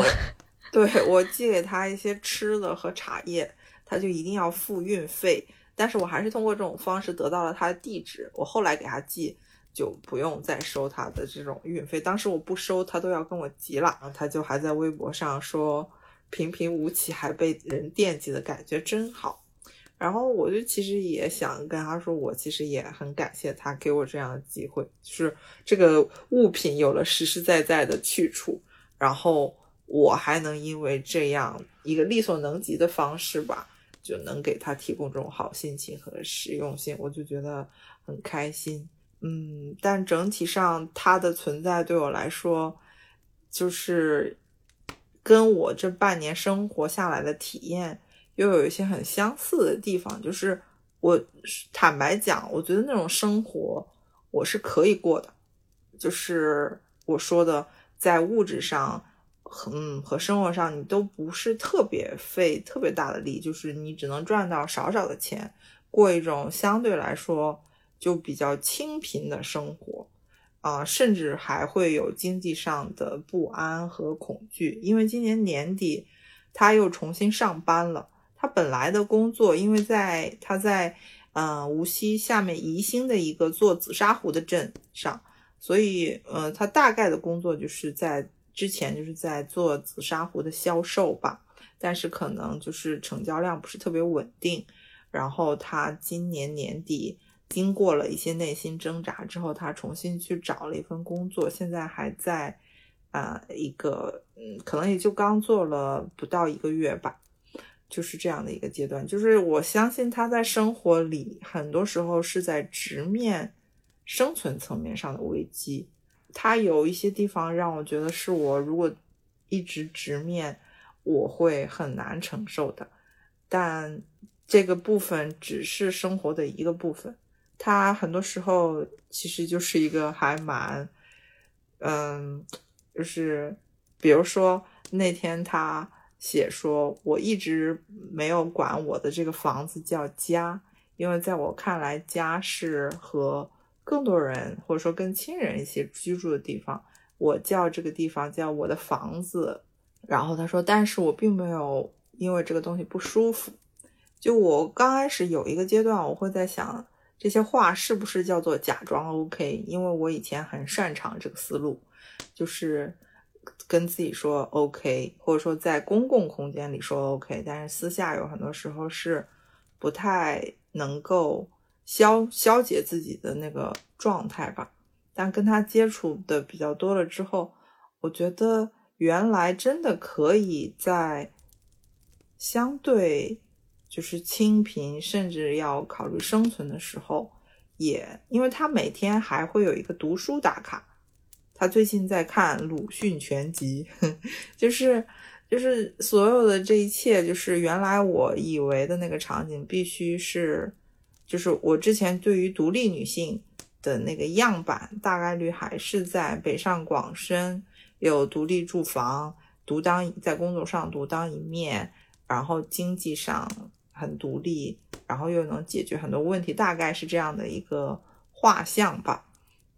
对我寄给他一些吃的和茶叶，他就一定要付运费。但是我还是通过这种方式得到了他的地址。我后来给他寄，就不用再收他的这种运费。当时我不收，他都要跟我急了。他就还在微博上说：“平平无奇还被人惦记的感觉真好。”然后我就其实也想跟他说，我其实也很感谢他给我这样的机会，就是这个物品有了实实在在的去处，然后我还能因为这样一个力所能及的方式吧。就能给他提供这种好心情和实用性，我就觉得很开心。嗯，但整体上他的存在对我来说，就是跟我这半年生活下来的体验又有一些很相似的地方。就是我坦白讲，我觉得那种生活我是可以过的，就是我说的在物质上。嗯，和生活上你都不是特别费特别大的力，就是你只能赚到少少的钱，过一种相对来说就比较清贫的生活，啊，甚至还会有经济上的不安和恐惧，因为今年年底他又重新上班了。他本来的工作，因为在他在嗯无锡下面宜兴的一个做紫砂壶的镇上，所以呃，他大概的工作就是在。之前就是在做紫砂壶的销售吧，但是可能就是成交量不是特别稳定。然后他今年年底经过了一些内心挣扎之后，他重新去找了一份工作，现在还在啊一个嗯，可能也就刚做了不到一个月吧，就是这样的一个阶段。就是我相信他在生活里很多时候是在直面生存层面上的危机。他有一些地方让我觉得是我如果一直直面，我会很难承受的。但这个部分只是生活的一个部分，他很多时候其实就是一个还蛮，嗯，就是比如说那天他写说，我一直没有管我的这个房子叫家，因为在我看来，家是和。更多人或者说跟亲人一起居住的地方，我叫这个地方叫我的房子。然后他说，但是我并没有因为这个东西不舒服。就我刚开始有一个阶段，我会在想这些话是不是叫做假装 OK，因为我以前很擅长这个思路，就是跟自己说 OK，或者说在公共空间里说 OK，但是私下有很多时候是不太能够。消消解自己的那个状态吧，但跟他接触的比较多了之后，我觉得原来真的可以在相对就是清贫，甚至要考虑生存的时候，也因为他每天还会有一个读书打卡，他最近在看鲁迅全集，[LAUGHS] 就是就是所有的这一切，就是原来我以为的那个场景必须是。就是我之前对于独立女性的那个样板，大概率还是在北上广深有独立住房，独当在工作上独当一面，然后经济上很独立，然后又能解决很多问题，大概是这样的一个画像吧。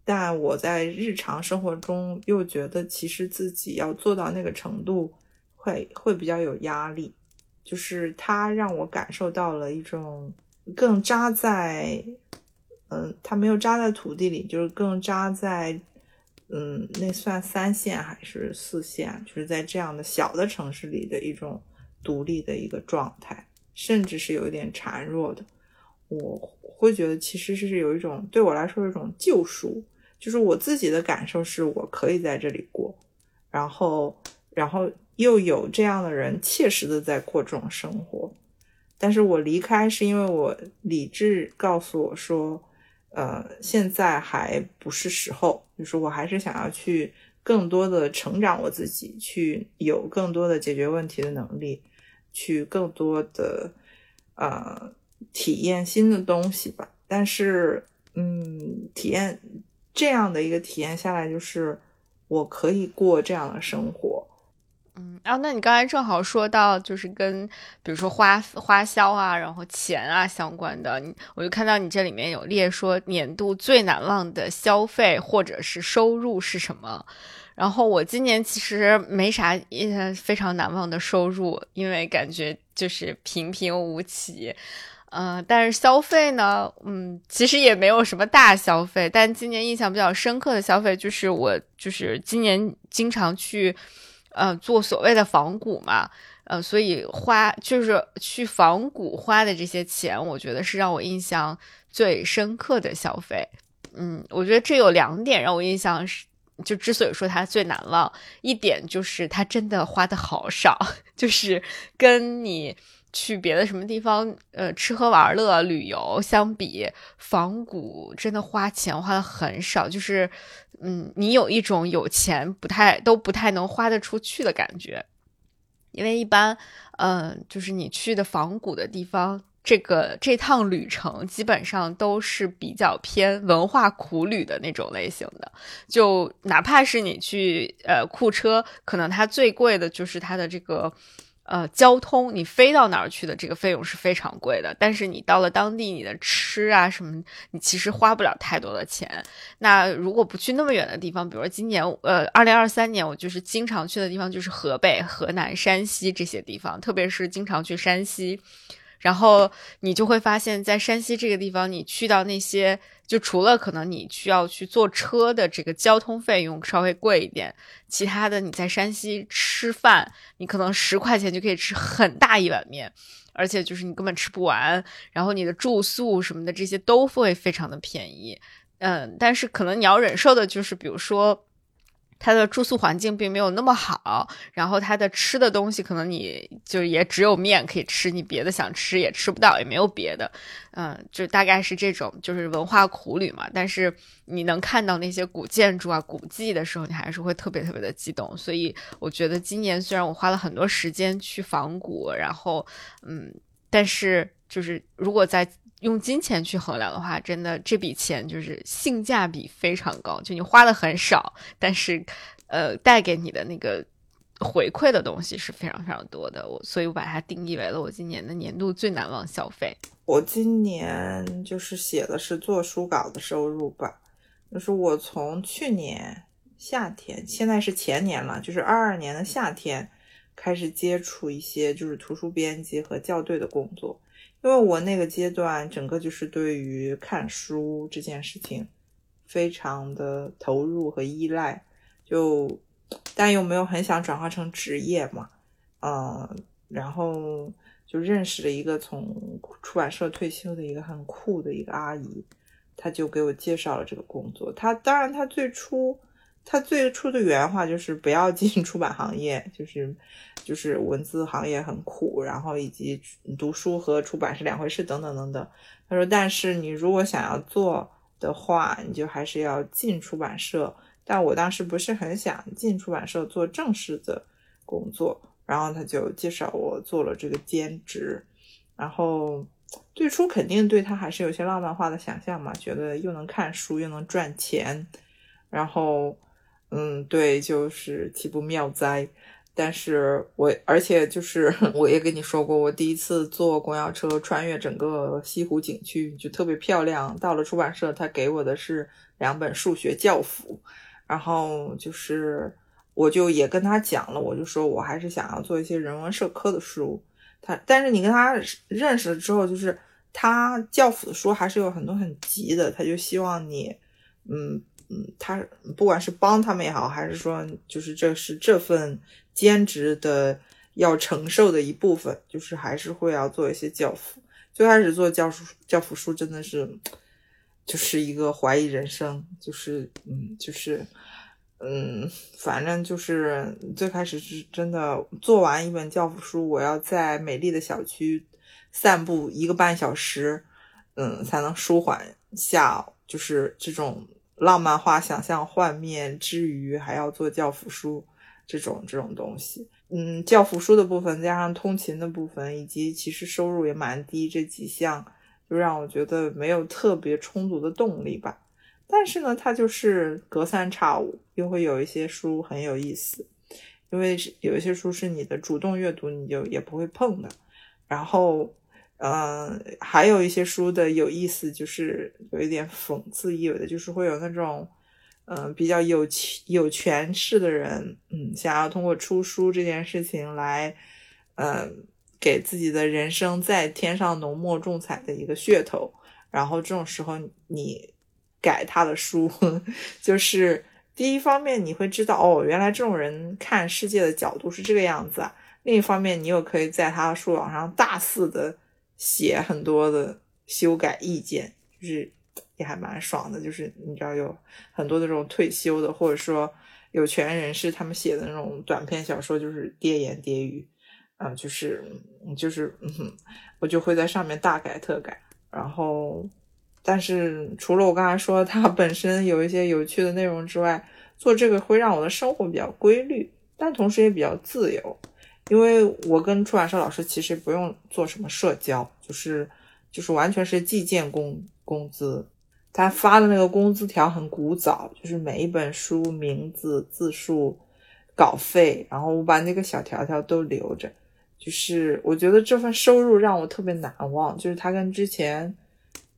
但我在日常生活中又觉得，其实自己要做到那个程度，会会比较有压力。就是它让我感受到了一种更扎在，嗯，它没有扎在土地里，就是更扎在，嗯，那算三线还是四线？就是在这样的小的城市里的一种独立的一个状态，甚至是有一点孱弱的。我会觉得其实是有一种对我来说是一种救赎，就是我自己的感受是我可以在这里过，然后，然后。又有这样的人切实的在过这种生活，但是我离开是因为我理智告诉我说，呃，现在还不是时候，就是我还是想要去更多的成长我自己，去有更多的解决问题的能力，去更多的呃体验新的东西吧。但是，嗯，体验这样的一个体验下来，就是我可以过这样的生活。嗯，然后那你刚才正好说到，就是跟比如说花花销啊，然后钱啊相关的，你我就看到你这里面有列说年度最难忘的消费或者是收入是什么。然后我今年其实没啥印象非常难忘的收入，因为感觉就是平平无奇。嗯，但是消费呢，嗯，其实也没有什么大消费。但今年印象比较深刻的消费就是我就是今年经常去。呃，做所谓的仿古嘛，呃，所以花就是去仿古花的这些钱，我觉得是让我印象最深刻的消费。嗯，我觉得这有两点让我印象是，就之所以说它最难忘，一点就是它真的花的好少，[LAUGHS] 就是跟你。去别的什么地方，呃，吃喝玩乐、旅游相比，仿古真的花钱花的很少，就是，嗯，你有一种有钱不太都不太能花得出去的感觉，因为一般，嗯，就是你去的仿古的地方，这个这趟旅程基本上都是比较偏文化苦旅的那种类型的，就哪怕是你去呃库车，可能它最贵的就是它的这个。呃，交通你飞到哪儿去的这个费用是非常贵的，但是你到了当地，你的吃啊什么，你其实花不了太多的钱。那如果不去那么远的地方，比如说今年，呃，二零二三年，我就是经常去的地方就是河北、河南、山西这些地方，特别是经常去山西。然后你就会发现，在山西这个地方，你去到那些，就除了可能你需要去坐车的这个交通费用稍微贵一点，其他的你在山西吃饭，你可能十块钱就可以吃很大一碗面，而且就是你根本吃不完。然后你的住宿什么的这些都会非常的便宜，嗯，但是可能你要忍受的就是，比如说。它的住宿环境并没有那么好，然后它的吃的东西可能你就也只有面可以吃，你别的想吃也吃不到，也没有别的，嗯，就大概是这种，就是文化苦旅嘛。但是你能看到那些古建筑啊、古迹的时候，你还是会特别特别的激动。所以我觉得今年虽然我花了很多时间去仿古，然后嗯，但是就是如果在用金钱去衡量的话，真的这笔钱就是性价比非常高。就你花的很少，但是，呃，带给你的那个回馈的东西是非常非常多的。我所以，我把它定义为了我今年的年度最难忘消费。我今年就是写的是做书稿的收入吧，就是我从去年夏天，现在是前年了，就是二二年的夏天开始接触一些就是图书编辑和校对的工作。因为我那个阶段，整个就是对于看书这件事情非常的投入和依赖，就但又没有很想转化成职业嘛，嗯，然后就认识了一个从出版社退休的一个很酷的一个阿姨，她就给我介绍了这个工作。她当然，她最初。他最初的原话就是不要进出版行业，就是就是文字行业很苦，然后以及读书和出版是两回事，等等等等。他说，但是你如果想要做的话，你就还是要进出版社。但我当时不是很想进出版社做正式的工作，然后他就介绍我做了这个兼职。然后最初肯定对他还是有些浪漫化的想象嘛，觉得又能看书又能赚钱，然后。嗯，对，就是岂不妙哉？但是我，而且就是 [LAUGHS] 我也跟你说过，我第一次坐公交车穿越整个西湖景区，就特别漂亮。到了出版社，他给我的是两本数学教辅，然后就是我就也跟他讲了，我就说我还是想要做一些人文社科的书，他，但是你跟他认识了之后，就是他教辅的书还是有很多很急的，他就希望你，嗯他不管是帮他们也好，还是说就是这是这份兼职的要承受的一部分，就是还是会要做一些教辅。最开始做教书教辅书真的是，就是一个怀疑人生，就是嗯就是。嗯，反正就是最开始是真的做完一本教辅书，我要在美丽的小区散步一个半小时，嗯，才能舒缓下就是这种浪漫化想象幻灭之余，还要做教辅书这种这种东西。嗯，教辅书的部分加上通勤的部分，以及其实收入也蛮低，这几项就让我觉得没有特别充足的动力吧。但是呢，它就是隔三差五又会有一些书很有意思，因为有一些书是你的主动阅读，你就也不会碰的。然后，嗯，还有一些书的有意思就是有一点讽刺意味的，就是会有那种，嗯，比较有有权势的人，嗯，想要通过出书这件事情来，嗯，给自己的人生再添上浓墨重彩的一个噱头。然后这种时候你。改他的书，[LAUGHS] 就是第一方面你会知道哦，原来这种人看世界的角度是这个样子啊。另一方面，你又可以在他的书网上大肆的写很多的修改意见，就是也还蛮爽的。就是你知道有很多的这种退休的或者说有权人士他们写的那种短篇小说，就是跌言跌语，嗯，就是就是嗯哼，我就会在上面大改特改，然后。但是除了我刚才说它本身有一些有趣的内容之外，做这个会让我的生活比较规律，但同时也比较自由，因为我跟出版社老师其实不用做什么社交，就是就是完全是计件工工资，他发的那个工资条很古早，就是每一本书名字、字数、稿费，然后我把那个小条条都留着，就是我觉得这份收入让我特别难忘，就是他跟之前。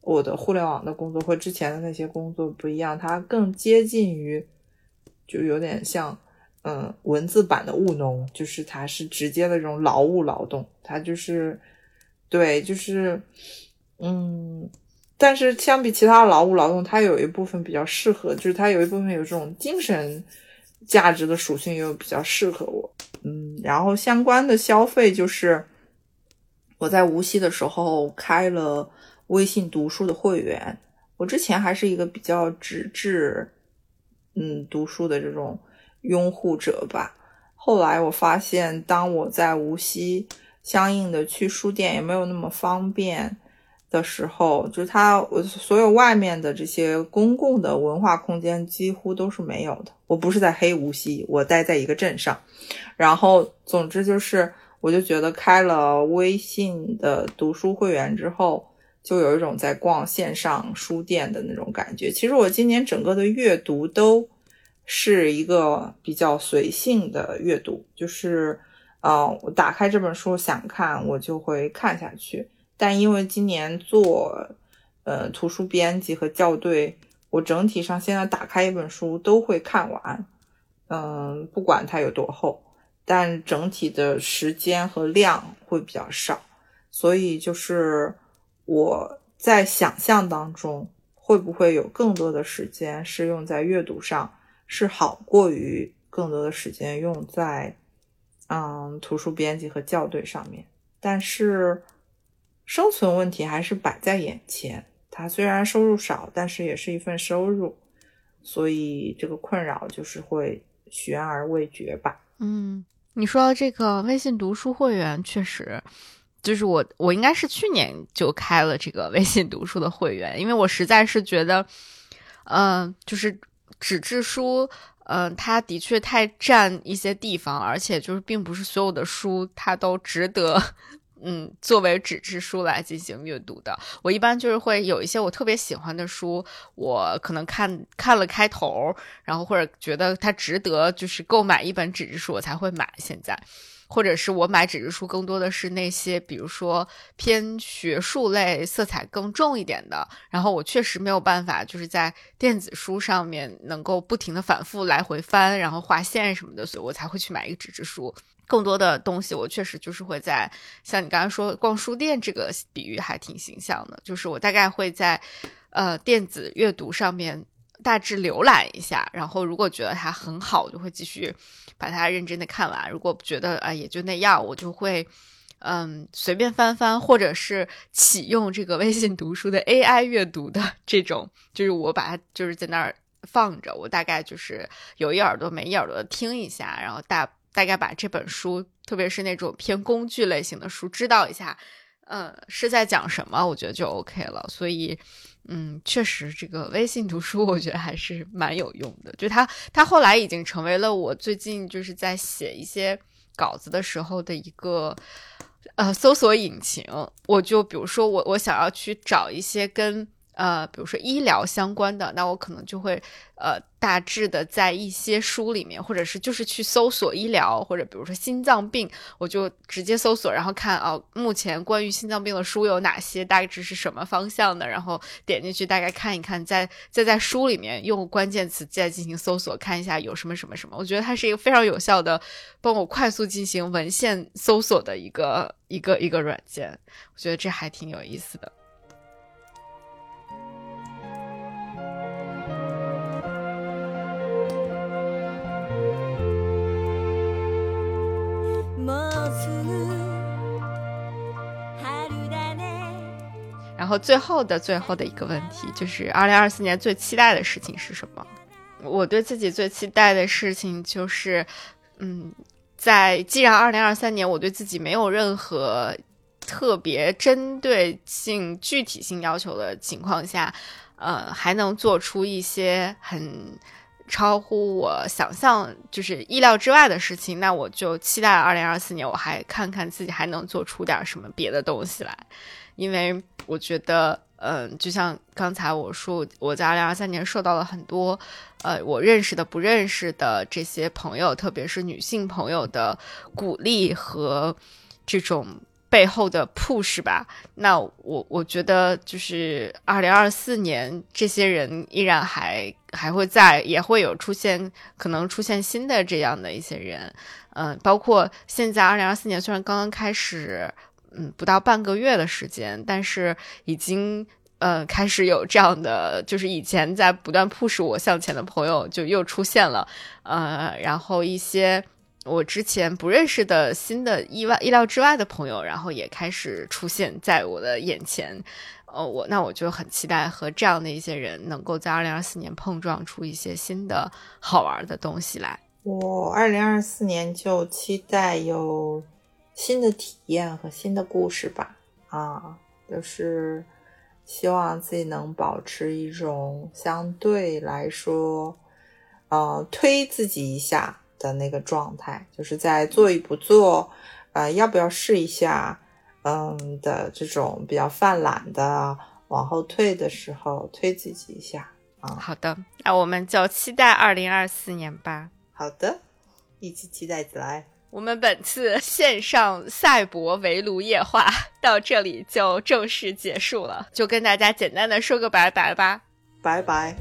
我的互联网的工作和之前的那些工作不一样，它更接近于，就有点像，嗯，文字版的务农，就是它是直接的这种劳务劳动，它就是，对，就是，嗯，但是相比其他劳务劳动，它有一部分比较适合，就是它有一部分有这种精神价值的属性，又比较适合我，嗯，然后相关的消费就是我在无锡的时候开了。微信读书的会员，我之前还是一个比较纸质，嗯，读书的这种拥护者吧。后来我发现，当我在无锡相应的去书店也没有那么方便的时候，就是它我所有外面的这些公共的文化空间几乎都是没有的。我不是在黑无锡，我待在一个镇上。然后，总之就是，我就觉得开了微信的读书会员之后。就有一种在逛线上书店的那种感觉。其实我今年整个的阅读都是一个比较随性的阅读，就是，呃，我打开这本书想看，我就会看下去。但因为今年做，呃，图书编辑和校对，我整体上现在打开一本书都会看完，嗯，不管它有多厚，但整体的时间和量会比较少，所以就是。我在想象当中，会不会有更多的时间是用在阅读上，是好过于更多的时间用在，嗯，图书编辑和校对上面。但是，生存问题还是摆在眼前。它虽然收入少，但是也是一份收入，所以这个困扰就是会悬而未决吧。嗯，你说这个微信读书会员，确实。就是我，我应该是去年就开了这个微信读书的会员，因为我实在是觉得，嗯，就是纸质书，嗯，它的确太占一些地方，而且就是并不是所有的书它都值得，嗯，作为纸质书来进行阅读的。我一般就是会有一些我特别喜欢的书，我可能看看了开头，然后或者觉得它值得，就是购买一本纸质书，我才会买。现在。或者是我买纸质书，更多的是那些，比如说偏学术类、色彩更重一点的。然后我确实没有办法，就是在电子书上面能够不停的反复来回翻，然后划线什么的，所以我才会去买一个纸质书。更多的东西，我确实就是会在像你刚刚说逛书店这个比喻还挺形象的，就是我大概会在呃电子阅读上面大致浏览一下，然后如果觉得它很好，我就会继续把它认真的看完；如果觉得啊也就那样，我就会嗯随便翻翻，或者是启用这个微信读书的 AI 阅读的 [LAUGHS] 这种，就是我把它就是在那儿放着，我大概就是有一耳朵没一耳朵的听一下，然后大。大概把这本书，特别是那种偏工具类型的书，知道一下，嗯，是在讲什么，我觉得就 OK 了。所以，嗯，确实，这个微信读书，我觉得还是蛮有用的。就它，它后来已经成为了我最近就是在写一些稿子的时候的一个呃搜索引擎。我就比如说，我我想要去找一些跟。呃，比如说医疗相关的，那我可能就会呃大致的在一些书里面，或者是就是去搜索医疗，或者比如说心脏病，我就直接搜索，然后看啊，目前关于心脏病的书有哪些，大致是什么方向的，然后点进去大概看一看，再再在书里面用关键词再进行搜索，看一下有什么什么什么。我觉得它是一个非常有效的帮我快速进行文献搜索的一个一个一个软件，我觉得这还挺有意思的。然后最后的最后的一个问题就是，二零二四年最期待的事情是什么？我对自己最期待的事情就是，嗯，在既然二零二三年我对自己没有任何特别针对性、具体性要求的情况下，呃，还能做出一些很超乎我想象、就是意料之外的事情，那我就期待二零二四年我还看看自己还能做出点什么别的东西来。因为我觉得，嗯，就像刚才我说，我在二零二三年受到了很多，呃，我认识的、不认识的这些朋友，特别是女性朋友的鼓励和这种背后的 push 吧。那我我觉得，就是二零二四年，这些人依然还还会在，也会有出现，可能出现新的这样的一些人，嗯，包括现在二零二四年，虽然刚刚开始。嗯，不到半个月的时间，但是已经呃开始有这样的，就是以前在不断 push 我向前的朋友就又出现了，呃，然后一些我之前不认识的新的意外意料之外的朋友，然后也开始出现在我的眼前，呃，我那我就很期待和这样的一些人能够在二零二四年碰撞出一些新的好玩的东西来。我二零二四年就期待有。新的体验和新的故事吧，啊，就是希望自己能保持一种相对来说，呃，推自己一下的那个状态，就是在做与不做，呃，要不要试一下，嗯的这种比较犯懒的往后退的时候，推自己一下啊。好的，那我们就期待二零二四年吧。好的，一起期待起来。我们本次线上赛博围炉夜话到这里就正式结束了，就跟大家简单的说个拜拜吧，拜拜。